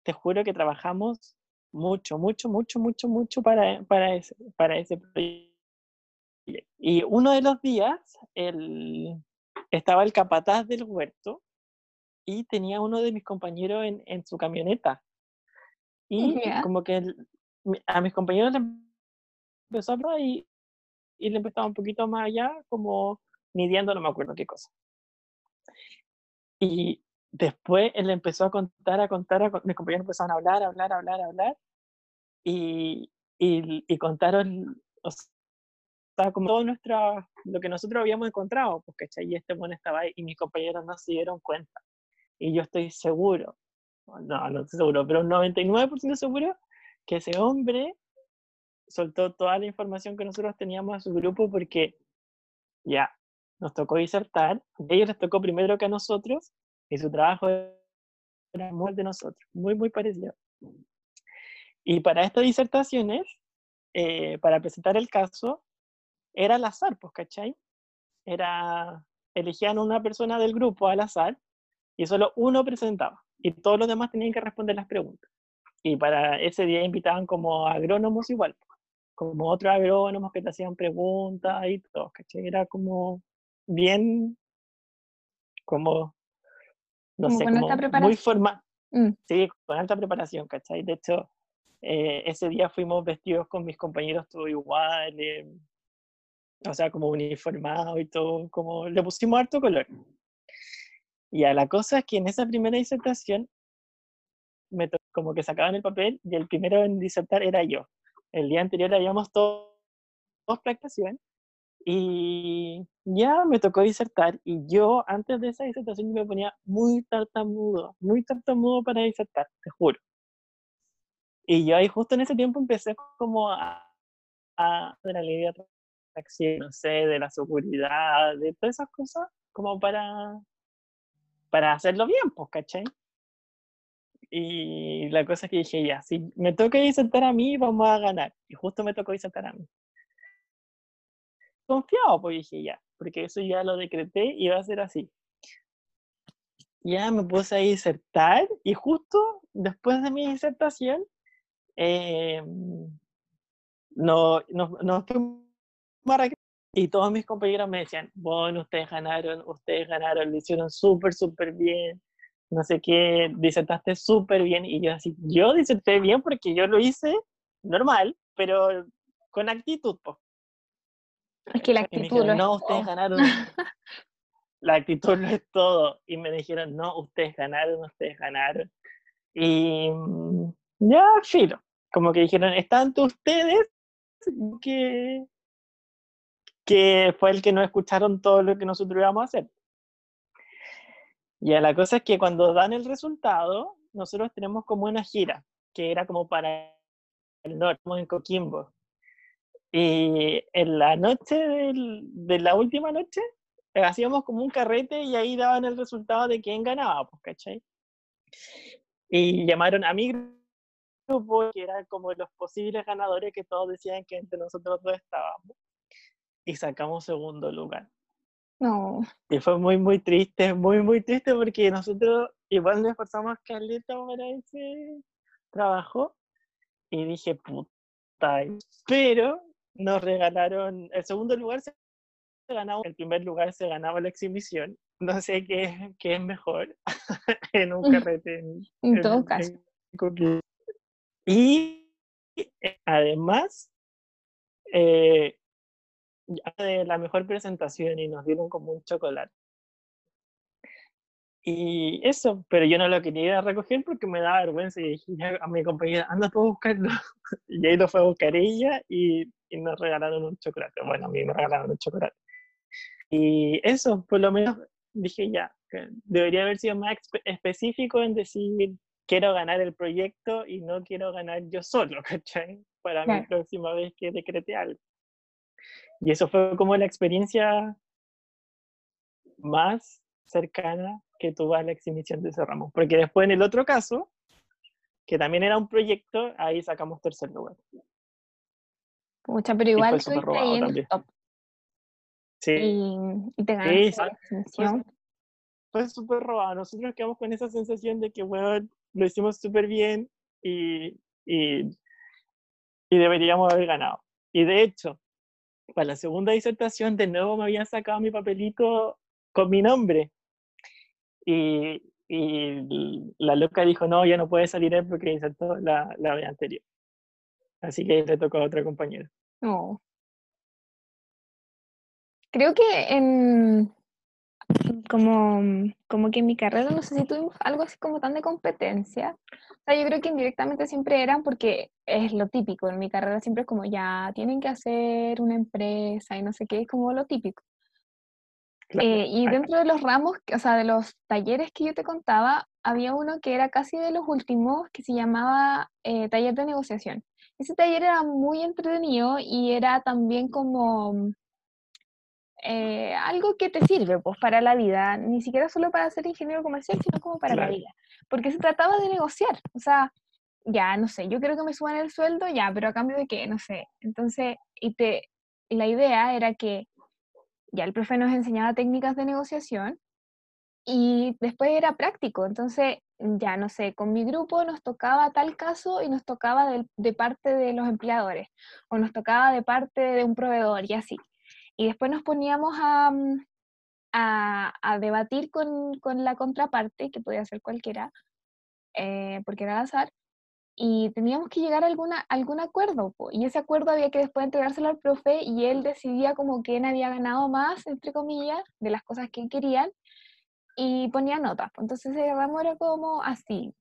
S2: te juro que trabajamos mucho, mucho, mucho, mucho, mucho para, para, ese, para ese proyecto. Y uno de los días el, estaba el capataz del huerto y tenía uno de mis compañeros en, en su camioneta. Y como que a mis compañeros les empezó a hablar y, y le empezaba un poquito más allá, como midiendo, no me acuerdo qué cosa. Y después él empezó a contar, a contar, a, mis compañeros empezaron a hablar, a hablar, a hablar, a hablar, y, y, y contaron, o sea, como todo nuestra, lo que nosotros habíamos encontrado, ¿cachai? Y este bueno estaba ahí, y mis compañeros no se dieron cuenta. Y yo estoy seguro, no, no estoy seguro, pero un 99% seguro que ese hombre soltó toda la información que nosotros teníamos a su grupo porque ya nos tocó disertar, a ellos les tocó primero que a nosotros y su trabajo era muy de nosotros, muy, muy parecido. Y para estas disertaciones, eh, para presentar el caso, era al azar, pues, ¿cachai? Era, elegían una persona del grupo al azar y solo uno presentaba y todos los demás tenían que responder las preguntas. Y para ese día invitaban como agrónomos igual, como otros agrónomos que te hacían preguntas y todo, ¿cachai? Era como bien, como no sé, como muy formal. Mm. Sí, con alta preparación, ¿cachai? De hecho, eh, ese día fuimos vestidos con mis compañeros todo igual, o sea, como uniformados y todo, como le pusimos harto color. Y a la cosa es que en esa primera disertación, me como que sacaban el papel y el primero en disertar era yo. El día anterior habíamos todos dos practicación y ya me tocó disertar y yo antes de esa disertación me ponía muy tartamudo, muy tartamudo para disertar, te juro. Y yo ahí justo en ese tiempo empecé como a, a de la ley de atracción, no sé, de la seguridad, de todas esas cosas, como para, para hacerlo bien, pues, ¿cachai? Y la cosa es que dije, ya, si me toca disertar a mí, vamos a ganar. Y justo me tocó disertar a mí confiado, pues dije ya, porque eso ya lo decreté y va a ser así. Ya me puse a disertar y justo después de mi disertación, eh, no, no, no y todos mis compañeros me decían, bueno, ustedes ganaron, ustedes ganaron, lo hicieron súper, súper bien, no sé qué, disertaste súper bien, y yo así, yo diserté bien porque yo lo hice normal, pero con actitud, pues,
S1: es que la actitud lo
S2: No, ustedes ganaron. la actitud no es todo. Y me dijeron, no, ustedes ganaron, ustedes ganaron. Y mm, ya, filo. Como que dijeron, están ustedes que, que fue el que no escucharon todo lo que nosotros íbamos a hacer. Y la cosa es que cuando dan el resultado, nosotros tenemos como una gira, que era como para el norte, en Coquimbo. Y en la noche de la última noche, eh, hacíamos como un carrete y ahí daban el resultado de quién ganaba, pues, ¿cachai? Y llamaron a mi grupo, que eran como los posibles ganadores que todos decían que entre nosotros dos estábamos. Y sacamos segundo lugar.
S1: No.
S2: Y fue muy, muy triste, muy, muy triste porque nosotros igual nos esforzamos caleta para ese trabajo. Y dije, puta. Pero nos regalaron, el segundo lugar se ganaba, el primer lugar se ganaba la exhibición. No sé qué, qué es mejor en un carrete.
S1: En, todo caso.
S2: y eh, además, eh, de la mejor presentación y nos dieron como un chocolate. Y eso, pero yo no lo quería recoger porque me daba vergüenza y dije a mi compañera, anda tú a buscarlo. Y ahí lo fue a buscar ella y, y nos regalaron un chocolate. Bueno, a mí me regalaron un chocolate. Y eso, por lo menos dije ya, Debería haber sido más específico en decir quiero ganar el proyecto y no quiero ganar yo solo, ¿cachai? Para mi próxima vez que decrete algo. Y eso fue como la experiencia más cercana que tuvo a la exhibición de Cerramos. Porque después en el otro caso, que también era un proyecto, ahí sacamos tercer lugar.
S1: Mucha, pero igual fue ahí en top.
S2: Sí.
S1: Y, te ganaste la exhibición.
S2: Fue súper robado. Nosotros quedamos con esa sensación de que, bueno, lo hicimos súper bien y, y, y deberíamos haber ganado. Y de hecho, para la segunda disertación de nuevo me habían sacado mi papelito con mi nombre. Y, la loca dijo, no, ya no puede salir él porque insertó la, la vez anterior. Así que le tocó a otra compañera.
S1: No. Creo que en, como, como que en mi carrera no sé si tuvimos algo así como tan de competencia. O sea, yo creo que indirectamente siempre eran porque es lo típico. En mi carrera siempre es como ya tienen que hacer una empresa y no sé qué, es como lo típico. Eh, y dentro de los ramos, o sea, de los talleres que yo te contaba, había uno que era casi de los últimos que se llamaba eh, taller de negociación. Ese taller era muy entretenido y era también como eh, algo que te sirve pues, para la vida, ni siquiera solo para ser ingeniero comercial, sino como para la vida. Porque se trataba de negociar, o sea, ya, no sé, yo quiero que me suban el sueldo, ya, pero a cambio de qué, no sé. Entonces, y te, la idea era que ya el profe nos enseñaba técnicas de negociación y después era práctico, entonces ya no sé, con mi grupo nos tocaba tal caso y nos tocaba de, de parte de los empleadores o nos tocaba de parte de un proveedor y así. Y después nos poníamos a, mm, a, a debatir con, con, la contraparte, que podía ser cualquiera, eh, porque era azar, y teníamos que llegar a alguna, algún acuerdo, y ese acuerdo había que después entregárselo al profe y él decidía como quién había ganado más, entre comillas, de las cosas que querían, y ponía notas. Entonces el ramo era como así,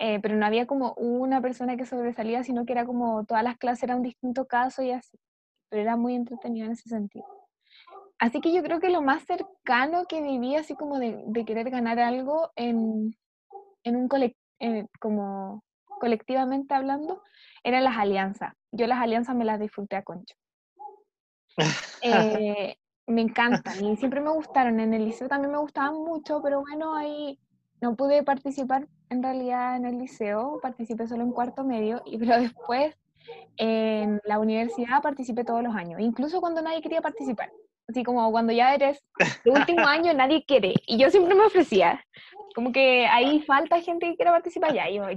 S1: eh, pero no había como una persona que sobresalía, sino que era como todas las clases eran un distinto caso y así pero era muy entretenido en ese sentido. Así que yo creo que lo más cercano que viví, así como de, de querer ganar algo en, en un eh, como colectivamente hablando, eran las alianzas. Yo las alianzas me las disfruté a concho. Eh, me encantan y siempre me gustaron. En el liceo también me gustaban mucho, pero bueno, ahí no pude participar en realidad en el liceo, participé solo en cuarto medio, y pero después en la universidad participé todos los años, incluso cuando nadie quería participar. Así como cuando ya eres el último año nadie quiere. Y yo siempre me ofrecía. Como que ahí falta gente que quiera participar ya. Yo,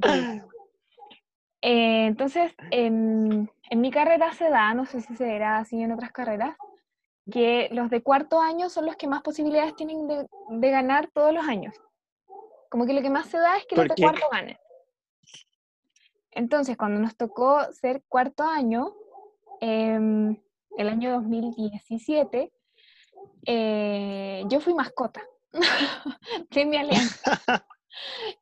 S1: eh, entonces, en, en, mi carrera se da, no sé si se verá así en otras carreras, que los de cuarto año son los que más posibilidades tienen de, de ganar todos los años. Como que lo que más se da es que los de cuarto ganen. Entonces, cuando nos tocó ser cuarto año, em, el año 2017, eh, yo fui mascota de mi alianza.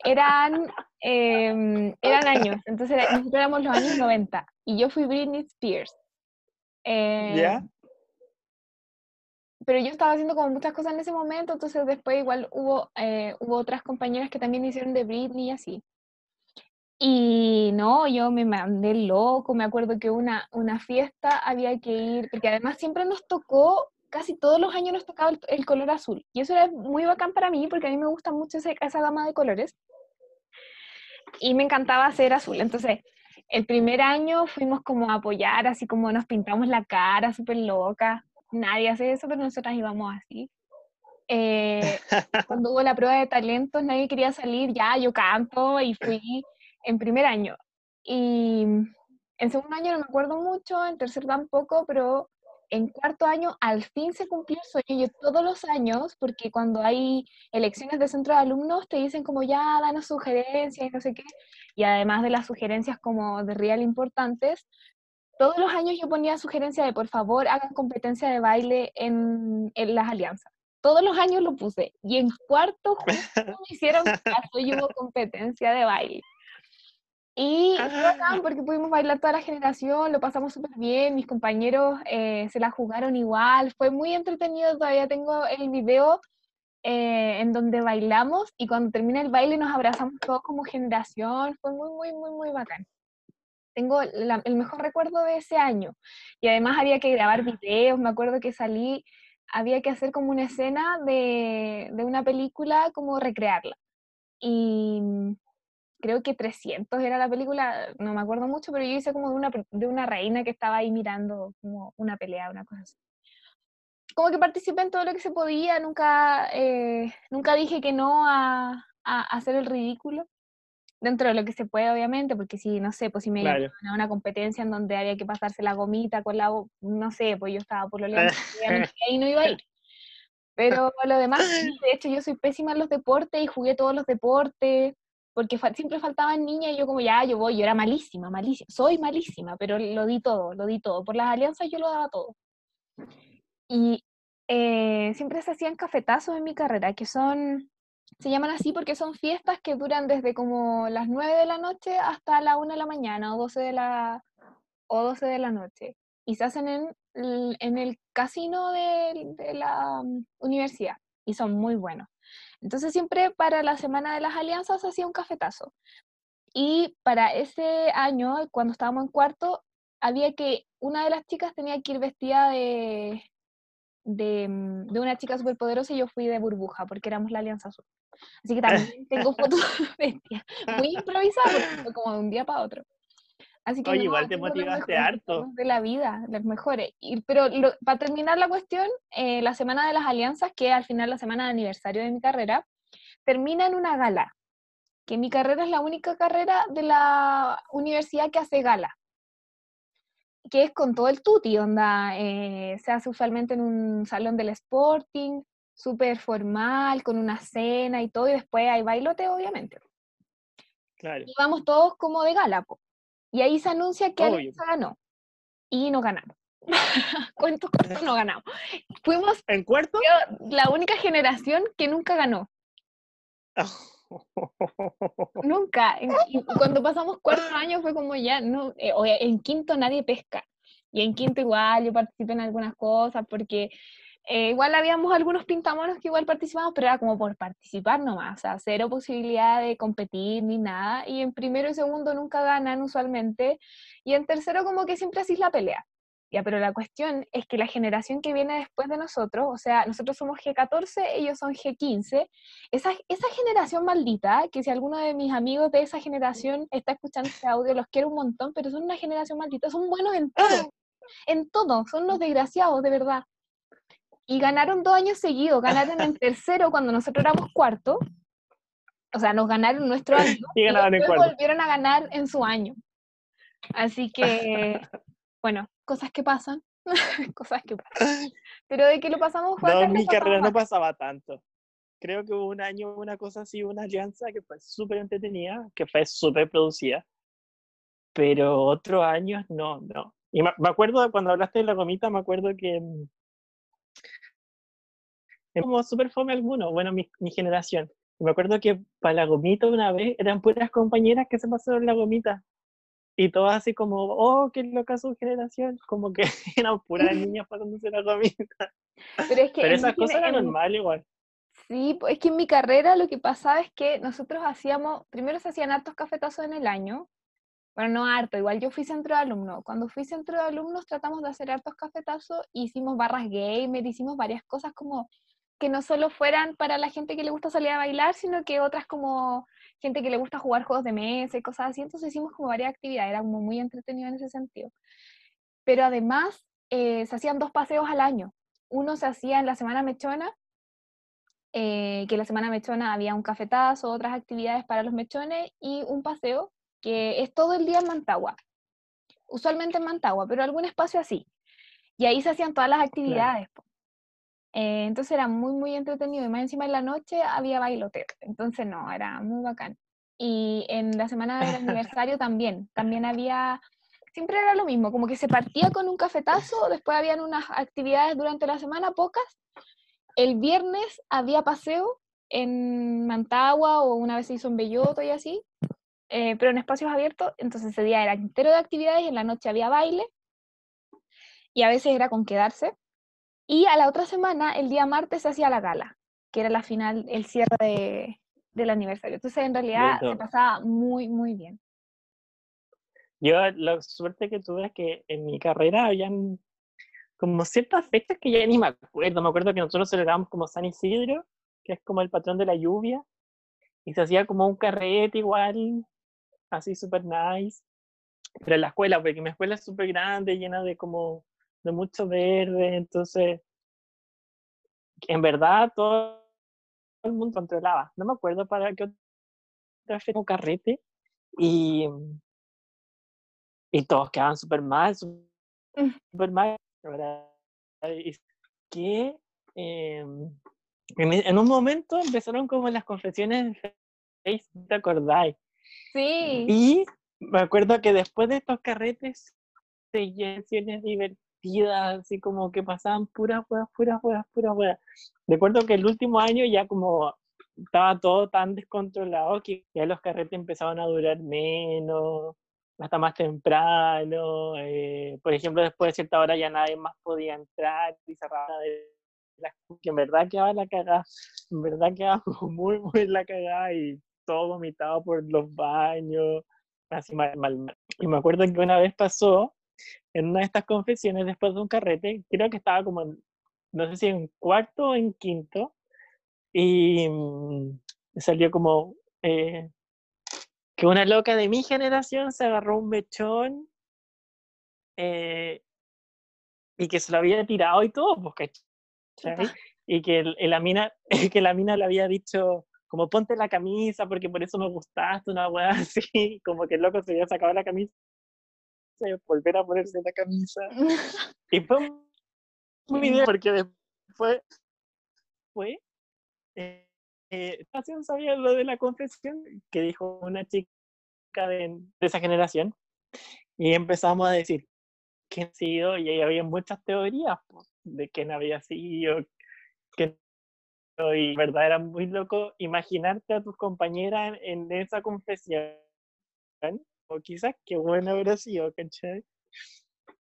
S1: Eran, em, eran años, entonces nosotros éramos los años 90 y yo fui Britney Spears.
S2: Eh, ¿Ya?
S1: Pero yo estaba haciendo como muchas cosas en ese momento, entonces después igual hubo, eh, hubo otras compañeras que también hicieron de Britney y así. Y no, yo me mandé loco, me acuerdo que una, una fiesta había que ir, porque además siempre nos tocó, casi todos los años nos tocaba el, color azul. Y eso era muy bacán para mí, porque a mí me gusta mucho esa, esa gama de colores. Y me encantaba hacer azul. Entonces, el primer año fuimos como a apoyar, así como nos pintamos la cara súper loca. Nadie hace eso, pero nosotras íbamos así. Eh, cuando hubo la prueba de talentos, nadie quería salir, ya yo canto y fui en primer año. Y en segundo año no me acuerdo mucho, en tercer tampoco, pero en cuarto año al fin se cumplió el sueño. Yo todos los años, porque cuando hay elecciones de centro de alumnos te dicen como ya, danos sugerencias y no sé qué, y además de las sugerencias como de real importantes, todos los años yo ponía sugerencia de por favor hagan competencia de baile en, en las alianzas. Todos los años lo puse. Y en cuarto justo me hicieron caso y hubo competencia de baile. Y fue porque pudimos bailar toda la generación, lo pasamos súper bien, mis compañeros eh, se la jugaron igual, fue muy entretenido, todavía tengo el video eh, en donde bailamos y cuando termina el baile nos abrazamos todos como generación. Fue muy, muy, muy, muy bacán. Tengo el mejor recuerdo de ese año. Y además había que grabar videos. Me acuerdo que salí, había que hacer como una escena de, de una película, como recrearla. Y creo que 300 era la película, no me acuerdo mucho, pero yo hice como de una, de una reina que estaba ahí mirando como una pelea, una cosa así. Como que participé en todo lo que se podía, nunca, eh, nunca dije que no a, a, hacer el ridículo, dentro de lo que se puede, obviamente, porque si, no sé, pues si me claro. a una competencia en donde había que pasarse la gomita con la, no sé, pues yo estaba por lo león, ahí no iba a ir. Pero lo demás, de hecho yo soy pésima en los deportes y jugué todos los deportes, porque siempre faltaban niñas y yo como, ya, yo voy, yo era malísima, malísima, soy malísima, pero lo di todo, lo di todo. Por las alianzas yo lo daba todo. Y eh, siempre se hacían cafetazos en mi carrera, que son, se llaman así porque son fiestas que duran desde como las 9 de la noche hasta la 1 de la mañana o 12 de la, o 12 de la noche. Y se hacen en, en el casino de, de la mm, universidad y son muy buenos. Entonces siempre para la Semana de las Alianzas hacía un cafetazo. Y para ese año, cuando estábamos en cuarto, había que, una de las chicas tenía que ir vestida de, de, mm, de una chica superpoderosa y yo fui de burbuja, porque éramos la Alianza Azul. Así que también tengo fotos bestia. Muy improvisada, como de un día para otro.
S2: Así que Oye, igual te motivaste harto.
S1: De la vida, los mejores. Y, pero para terminar la cuestión, eh, la Semana de las Alianzas, que al final la semana de aniversario de mi carrera, termina en una gala. Que mi carrera es la única carrera de la universidad que hace gala. Que es con todo el tuti, onda, eh, se hace usualmente en un salón del Sporting, súper formal, con una cena y todo, y después hay bailote, obviamente. Claro. Y vamos todos como de gala, po. Y ahí se anuncia que Alianza ganó. Y no ganamos. Cuentos cortos no ganamos. Fuimos
S2: ¿En cuarto?
S1: la única generación que nunca ganó. nunca. Y cuando pasamos cuatro años fue como ya, no, eh, en quinto nadie pesca. Y en quinto igual yo participé en algunas cosas porque eh, igual habíamos algunos pintamonos que igual participamos, pero era como por participar nomás, o sea, cero posibilidad de competir ni nada. Y en primero y segundo nunca ganan usualmente. Y en tercero como que siempre así la pelea. Ya, pero la cuestión es que la generación que viene después de nosotros, o sea, nosotros somos G14, ellos son G15, esa, esa generación maldita, que si alguno de mis amigos de esa generación está escuchando este audio, los quiero un montón, pero son una generación maldita, son buenos en todo, en todo, son los desgraciados, de verdad. Y ganaron dos años seguidos, ganaron en tercero cuando nosotros éramos cuarto, o sea, nos ganaron nuestro año, y, volvieron a ganar en su año. Así que, bueno, cosas que pasan, cosas que pasan. Pero de que lo pasamos
S2: No, mi carrera no pasaba tanto. Creo que hubo un año, una cosa así, una alianza que fue súper entretenida, que fue súper producida. Pero otros años no, no. Y me, acuerdo cuando hablaste de la gomita, me acuerdo que mm, como súper fome alguno, bueno, mi, mi generación. Me acuerdo que para la gomita una vez eran puras compañeras que se pasaron la gomita. Y todas así como, oh, qué loca su generación. Como que eran puras niñas pasándose la gomita. Pero, es que Pero esas cosas eran normales igual.
S1: Sí, es que en mi carrera lo que pasaba es que nosotros hacíamos, primero se hacían hartos cafetazos en el año, bueno, no harto, igual yo fui centro de alumnos. Cuando fui centro de alumnos tratamos de hacer hartos cafetazos, hicimos barras gamer, hicimos varias cosas como que no solo fueran para la gente que le gusta salir a bailar, sino que otras como gente que le gusta jugar juegos de mesa y cosas así. Entonces hicimos como varias actividades, era como muy entretenido en ese sentido. Pero además eh, se hacían dos paseos al año. Uno se hacía en la Semana Mechona, eh, que en la Semana Mechona había un cafetazo, otras actividades para los mechones y un paseo que es todo el día en Mantagua. Usualmente en Mantagua, pero algún espacio así. Y ahí se hacían todas las actividades. Eh, entonces era muy, muy entretenido. Y más encima en la noche había bailoteo. Entonces no, era muy bacán. Y en la semana del aniversario también, también había, siempre era lo mismo, como que se partía con un cafetazo, después habían unas actividades durante la semana, pocas. El viernes había paseo en Mantagua o una vez se hizo en Belloto y así, eh, pero en espacios abiertos, entonces ese día era entero de actividades y en la noche había baile y a veces era con quedarse. Y a la otra semana, el día martes, se hacía la gala, que era la final, el cierre de, del aniversario. Entonces, en realidad, se pasaba muy, muy bien.
S2: Yo la suerte que tuve es que en mi carrera habían como ciertas fechas que ya ni me acuerdo. Me acuerdo que nosotros celebrábamos como San Isidro, que es como el patrón de la lluvia, y se hacía como un carrete igual, así súper nice. Pero en la escuela, porque mi escuela es súper grande, llena de como de mucho verde, entonces en verdad todo el mundo controlaba. No me acuerdo para qué otra fecha un carrete y, y todos quedaban súper mal, mm. súper mal. Que em, en, un momento empezaron como las confesiones de Facebook, ¿te acordáis?
S1: Sí.
S2: Y me acuerdo que después de estos carretes se divertidas, así como que pasaban puras puras puras puras puras huevas. Recuerdo que el último año ya como estaba todo tan descontrolado que ya los carretes empezaban a durar menos, hasta más temprano. Eh, por ejemplo, después de cierta hora ya nadie más podía entrar y cerraba de la que en verdad quedaba la cagada, en verdad quedaba muy, muy la cagada y todo vomitado por los baños, así mal, mal. Y me acuerdo que una vez pasó en una de estas confesiones después de un carrete, creo que estaba como en, no sé si en cuarto o en quinto, y mm, salió como eh, que una loca de mi generación se agarró un mechón eh, y que se lo había tirado y todo, pues, Y que, la mina, que la mina le había dicho, como ponte la camisa porque por eso me gustaste, una weá así, como que el loco se había sacado la camisa volver a ponerse la camisa. y fue un video porque después fue eh, eh, sabía lo de la confesión que dijo una chica de, esa generación y empezamos a decir quién ha sido y ahí había muchas teorías de quién había sido y verdad era muy loco imaginarte a tus compañeras en, esa confesión o quizás qué bueno habrá sido ¿cachai?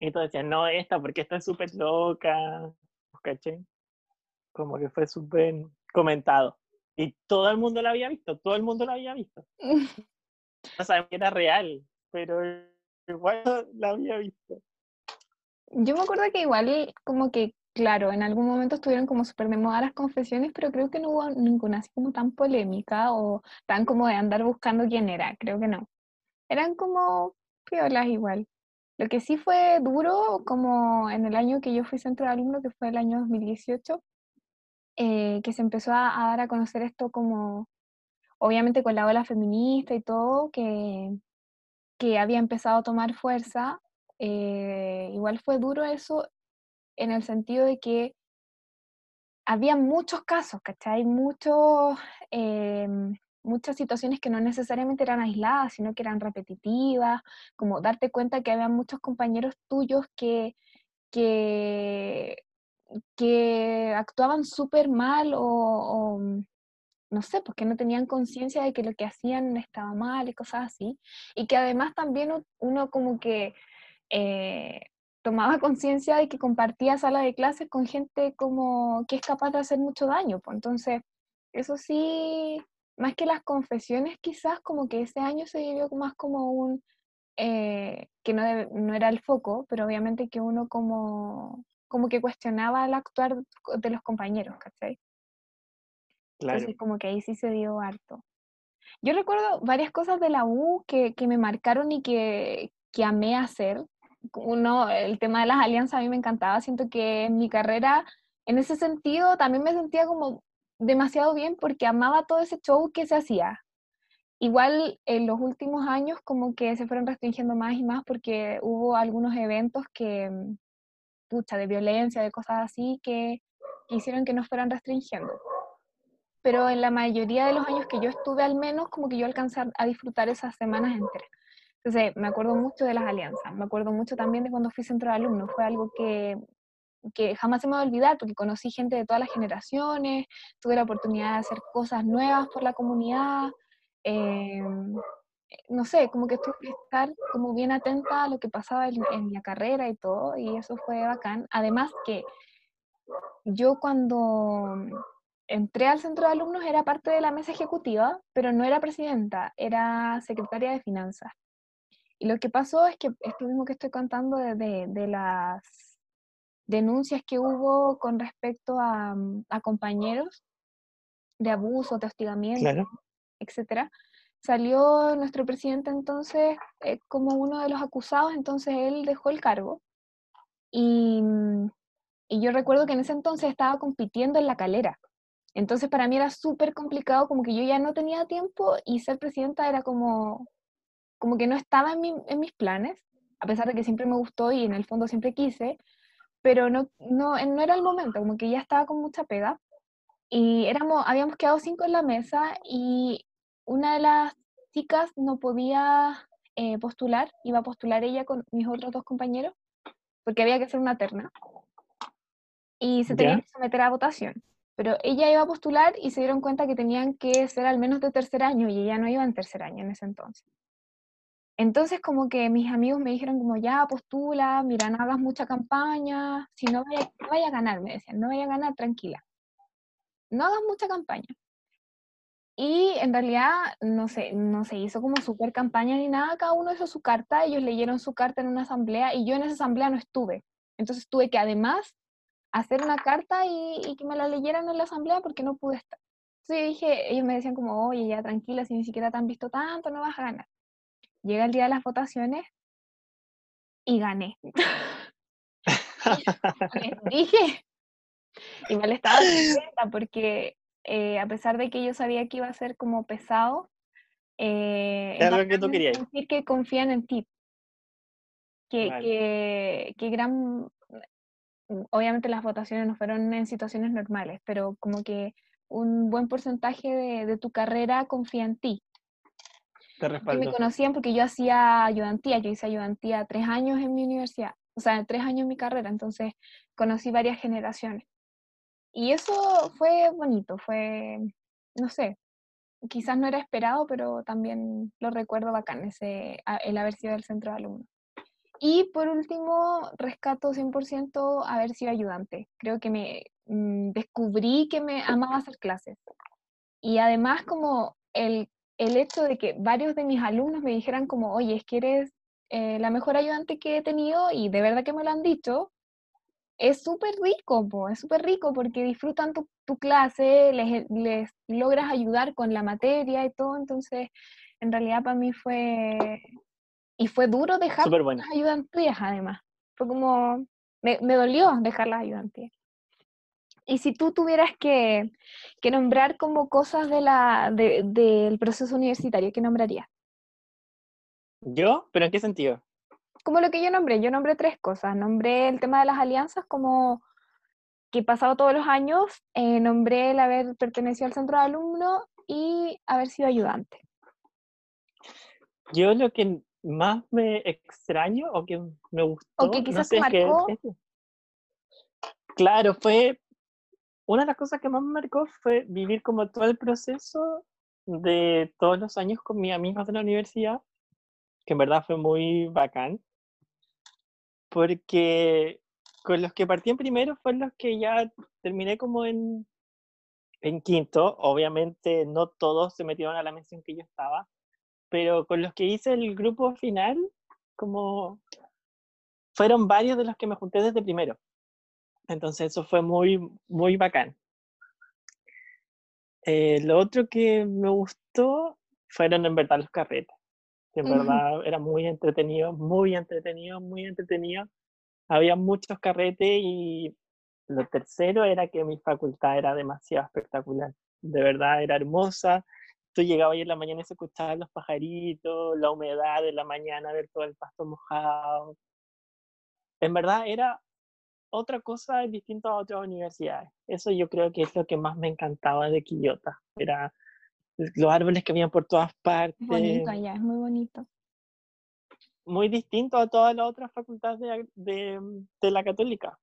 S2: y todos decían no esta porque esta es súper loca ¿cachai? como que fue súper comentado y todo el mundo la había visto, todo el mundo la había visto. No sabemos que era real, pero igual la había visto.
S1: Yo me acuerdo que igual, como que, claro, en algún momento estuvieron como súper de moda las confesiones, pero creo que no hubo ninguna así como tan polémica o tan como de andar buscando quién era, creo que no. Eran como piolas igual. Lo que sí fue duro, como en el año que yo fui centro de alumno, que fue el año 2018, eh, que se empezó a, dar a conocer esto como, obviamente con la ola feminista y todo, que, que había empezado a tomar fuerza. Eh, igual fue duro eso en el sentido de que había muchos casos, ¿cachai? Muchos, eh, muchas situaciones que no necesariamente eran aisladas, sino que eran repetitivas, como darte cuenta que había muchos compañeros tuyos que, que que actuaban súper mal o, no sé, porque no tenían conciencia de que lo que hacían estaba mal y cosas así. Y que además también uno como que eh, tomaba conciencia de que compartía sala de clases con gente como que es capaz de hacer mucho daño. Pues entonces, eso sí, más que las confesiones quizás como que ese año se vivió más como un, eh, que no, no era el foco, pero obviamente que uno como como que cuestionaba el actuar de los compañeros, ¿cachai? Claro. Entonces como que ahí sí se dio harto. Yo recuerdo varias cosas de la U que, que me marcaron y que, que amé hacer. Uno, el tema de las alianzas a mí me encantaba. Siento que en mi carrera, en ese sentido, también me sentía como demasiado bien porque amaba todo ese show que se hacía. Igual en los últimos años como que se fueron restringiendo más y más porque hubo algunos eventos que, pucha, de violencia, de cosas así, que, hicieron que nos fueran restringiendo. Pero en la mayoría de los años que yo estuve, al menos, como que yo alcancé a disfrutar esas semanas enteras. Entonces, me acuerdo mucho de las alianzas, me acuerdo mucho también de cuando fui centro de alumnos, fue algo que, que jamás se me va a olvidar, porque conocí gente de todas las generaciones, tuve la oportunidad de hacer cosas nuevas por la comunidad, eh, no sé, como que tuve que estar como bien atenta a lo que pasaba en, la carrera y todo, y eso fue bacán. Además que yo cuando, entré al centro de alumnos era parte de la mesa ejecutiva, pero no era presidenta, era secretaria de finanzas. Y lo que pasó es que esto mismo que estoy contando de, de, las denuncias que hubo con respecto a, mm, a compañeros de abuso, de hostigamiento, etcétera, salió nuestro presidente entonces eh, como uno de los acusados, entonces él dejó el cargo. Y, mm, y yo recuerdo que en ese entonces estaba compitiendo en la calera. Entonces para mí era súper complicado, como que yo ya no tenía tiempo y ser presidenta era como, como que no estaba en, en mis planes, a pesar de que siempre me gustó y en el fondo siempre quise, pero no, no, no era el momento, como que ya estaba con mucha pega. Y éramos, habíamos quedado cinco en la mesa y una de las chicas no podía eh, postular, iba a postular ella con mis otros dos compañeros, porque había que hacer una terna. Y se tenía que someter a votación. Pero ella iba a postular y se dieron cuenta que tenían que ser al menos de tercer año y ella no iba en tercer año en ese entonces. Entonces como que mis amigos me dijeron como ya postula, mira, no hagas mucha campaña, si no vaya, vaya a ganar, me decían, no vaya a ganar, tranquila. No hagas mucha campaña. Y en realidad no se, no se hizo como super campaña ni nada, cada uno hizo su carta, ellos leyeron su carta en una asamblea y yo en esa asamblea no estuve. Entonces tuve que además hacer una carta y, que me la leyeran en la asamblea porque no pude estar. Entonces dije, ellos me decían como, oye, ya tranquila, si ni siquiera te han visto tanto, no vas a ganar. Llega el día de las votaciones y gané. dije, igual estaba contenta porque eh, a pesar de que yo sabía que iba a ser como pesado,
S2: eh, es que tú querías.
S1: decir que confían en ti. Que, que, gran, mm, obviamente las votaciones no fueron en situaciones normales, pero como que un buen porcentaje de, tu carrera confía en ti.
S2: Te respaldo.
S1: me conocían porque yo hacía ayudantía, yo hice ayudantía tres años en mi universidad, o sea, tres años en mi carrera, entonces conocí varias generaciones. Y eso fue bonito, fue, no sé, quizás no era esperado, pero también lo recuerdo bacán, ese, el haber sido el centro de alumnos. Y por último, rescato 100% haber sido ayudante. Creo que me mm, descubrí que me amaba hacer clases. Y además como el, el, hecho de que varios de mis alumnos me dijeran como, oye, es que eres eh, la mejor ayudante que he tenido y de verdad que me lo han dicho, es súper rico, es súper rico porque disfrutan tu, clase, les, les, logras ayudar con la materia y todo, entonces en realidad para mí fue, y fue duro dejar las ayudantías además, fue como, me, me, dolió dejar las ayudantías. Y si tú tuvieras que, que nombrar como cosas de la, de, del proceso universitario, ¿qué nombrarías?
S2: ¿Yo? ¿Pero en qué sentido?
S1: como lo que yo nombré, yo nombré tres cosas. Nombré el tema de las alianzas como que he pasado todos los años, eh, nombré el haber pertenecido al centro de alumnos y haber sido ayudante.
S2: Yo lo que más me extraño o que me gustó...
S1: O que quizás no marcó...
S2: claro, fue... Una de las cosas que más me marcó fue vivir como todo el proceso de todos los años con mis amigos de la universidad, que en verdad fue muy bacán porque con los que partí en primero fueron los que ya terminé como en, en quinto. Obviamente no todos se metieron a la mención que yo estaba, pero con los que hice el grupo final, como fueron varios de los que me junté desde primero. Entonces eso fue muy, muy bacán. Eh, lo otro que me gustó fueron en verdad los carretes en verdad era muy entretenido, muy entretenido, muy entretenido. Había muchos carretes y lo tercero era que mi facultad era demasiado espectacular. De verdad, era hermosa. Tú llegabas ahí en la mañana y se escuchaban los pajaritos, la humedad de la mañana, ver todo el pasto mojado. En verdad, era otra cosa distinta a otras universidades. Eso yo creo que es lo que más me encantaba de Quillota. Era los árboles que habían por todas partes.
S1: Bonito allá, es muy bonito.
S2: Muy distinto a todas las otras facultades de, de, la católica.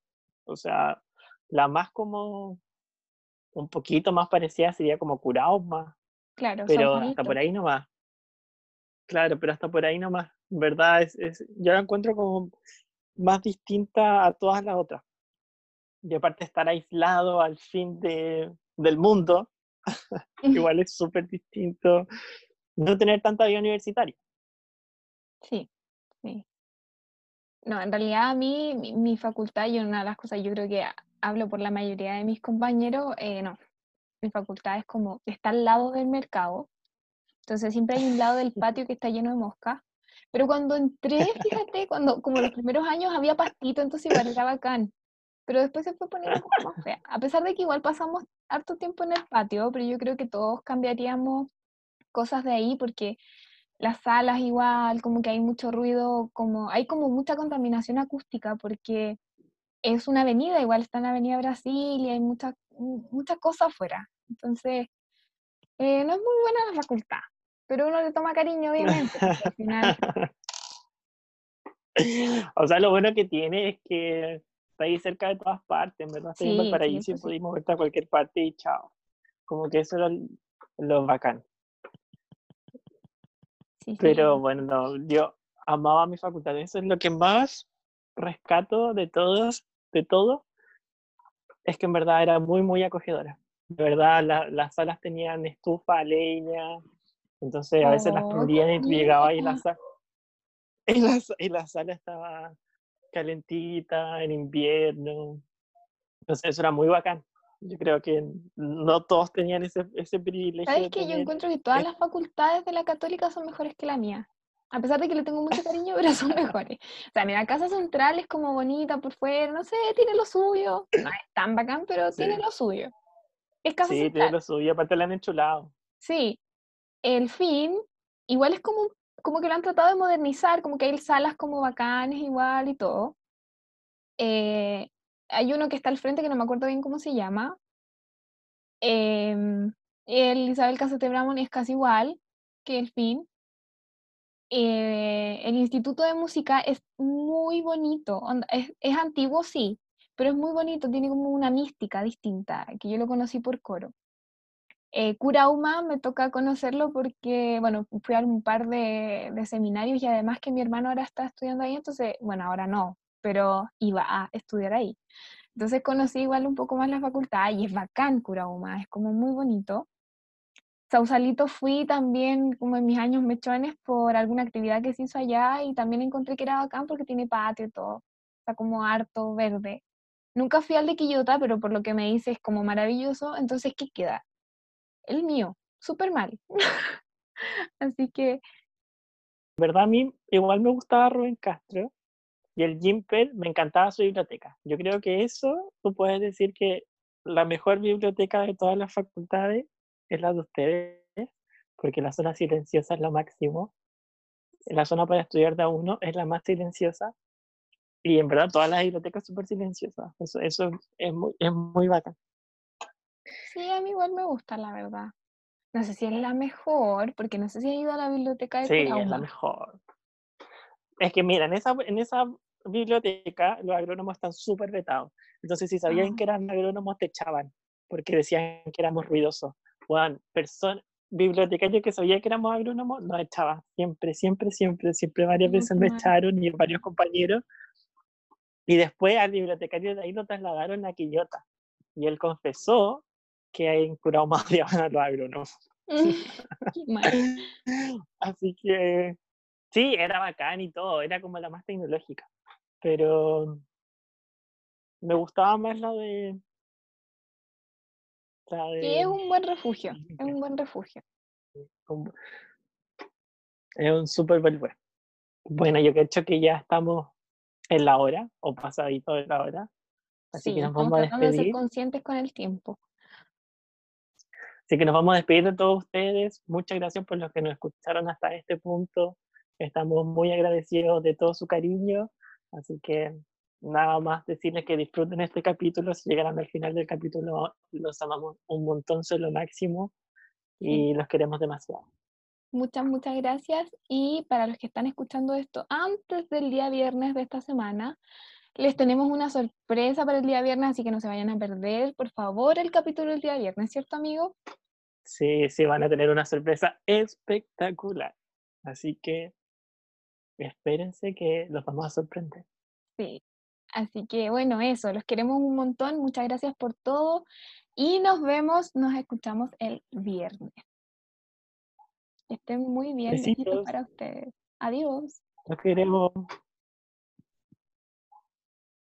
S2: O sea, la más como un poquito más parecida sería como más
S1: Claro,
S2: pero hasta por ahí no va. Claro, pero hasta por ahí no más. ¿Verdad? Es, es, yo la encuentro como más distinta a todas las otras. Y aparte estar aislado al fin de, del mundo, igual es súper distinto no tener tanta vida universitaria.
S1: Sí, sí. No, en realidad a mí, mi, facultad, y una de las cosas, yo creo que hablo por la mayoría de mis compañeros, eh, no, mi facultad es como, está al lado del mercado, entonces siempre hay un lado del patio que está lleno de moscas, pero cuando entré, fíjate, cuando como los primeros años había pastito, entonces igual era bacán, pero después se fue poniendo poco más fea, a pesar de que igual pasamos harto tiempo en el patio, pero yo creo que todos cambiaríamos cosas de ahí porque las salas igual, como que hay mucho ruido, como hay como mucha contaminación acústica porque es una avenida, igual está en la Avenida Brasil y hay muchas muchas cosas afuera. Entonces, eh, no es muy buena la facultad, pero uno le toma cariño, obviamente, al final...
S2: O sea, lo bueno que tiene es que está ahí cerca de todas partes, ¿verdad? Sí, para ahí sí, pudimos ir a cualquier parte y chao. Como que eso es lo bacán. Pero bueno, yo amaba mi facultad. Eso es lo que más rescato de todos, de todo, es que en verdad era muy, muy acogedora. De verdad, las salas tenían estufa, leña, entonces a veces las oh, prendían y llegaba y la, sala, y, la, y la sala estaba calentita en invierno. Entonces eso era muy bacán. Yo creo que no todos tenían ese, ese privilegio.
S1: ¿Sabes que Yo encuentro que todas las facultades de la católica son mejores que la mía. A pesar de que le tengo mucho cariño, pero son mejores. O sea, mira, Casa Central es como bonita por fuera, no sé, tiene lo suyo. No es tan bacán, pero tiene lo suyo. Es Casa
S2: sí, tiene lo suyo, aparte la han enchulado.
S1: Sí. El fin, igual es como, como que lo han tratado de modernizar, como que hay salas como bacanes igual y todo. Eh, hay uno que está al frente que no me acuerdo bien cómo se llama. Em, el Isabel Casete Bramón es casi igual que el fin. Eh, el Instituto de Música es muy bonito. Es, es, antiguo, sí, pero es muy bonito. Tiene como una mística distinta, que yo lo conocí por coro. Eh, Curauma me toca conocerlo porque, bueno, fui a un par de, seminarios y además que mi hermano ahora está estudiando ahí, entonces, bueno, ahora no, pero iba a estudiar ahí. Entonces conocí igual un poco más la facultad y es bacán Curauma, es como muy bonito. Sausalito fui también como en mis años mechones por alguna actividad que se hizo allá y también encontré que era bacán porque tiene patio y todo, está como harto verde. Nunca fui al de Quillota, pero por lo que me dice es como maravilloso, entonces ¿qué queda? El mío, súper mal. Así que...
S2: ¿Verdad? A mí igual me gustaba Rubén Castro, y el Gimper me encantaba su biblioteca. Yo creo que eso, tú puedes decir que la mejor biblioteca de todas las facultades es la de ustedes, porque la zona silenciosa es lo máximo. La zona para estudiar de uno es la más silenciosa. Y en verdad todas las bibliotecas súper silenciosas. Eso, eso es, muy, es muy bacán.
S1: Sí, a mí igual me gusta, la verdad. No sé si es la mejor, porque no sé si he ido a la biblioteca de
S2: Sí, es la mejor. Es que mira, en esa, en esa biblioteca los agrónomos están súper vetados. Entonces, si sabían ah. que eran agrónomos, te echaban, porque decían que éramos ruidosos. Juan, persona, bibliotecarios que sabían que éramos agrónomos, nos echaban. Siempre, siempre, siempre, siempre varias veces me echaron y varios compañeros. Y después al bibliotecario de ahí lo trasladaron a Quillota. Y él confesó que en Curao más a los agrónomos. Así que sí, era bacán y todo, era como la más tecnológica pero me gustaba más la de...
S1: La es un buen refugio, es un buen refugio.
S2: Es un súper buen Bueno, yo creo que ya estamos en la hora, o pasadito de la hora. Así que nos vamos a despedir. De
S1: ser conscientes con el tiempo.
S2: Así que nos vamos a despedir de todos ustedes. Muchas gracias por los que nos escucharon hasta este punto. Estamos muy agradecidos de todo su cariño Así que nada más decirles que disfruten este capítulo. Si llegaran al final del capítulo, los amamos un montón, son lo máximo y los queremos demasiado.
S1: Muchas, muchas gracias. Y para los que están escuchando esto antes del día viernes de esta semana, les tenemos una sorpresa para el día viernes, así que no se vayan a perder, por favor, el capítulo del día viernes, ¿cierto, amigo?
S2: Sí, sí, van a tener una sorpresa espectacular. Así que espérense que los vamos a sorprender.
S1: Sí. Así que bueno, eso, los queremos un montón, muchas gracias por todo y nos vemos, nos escuchamos el viernes. Que estén muy bien, besitos
S2: Besitos.
S1: para ustedes. Adiós.
S2: Los queremos.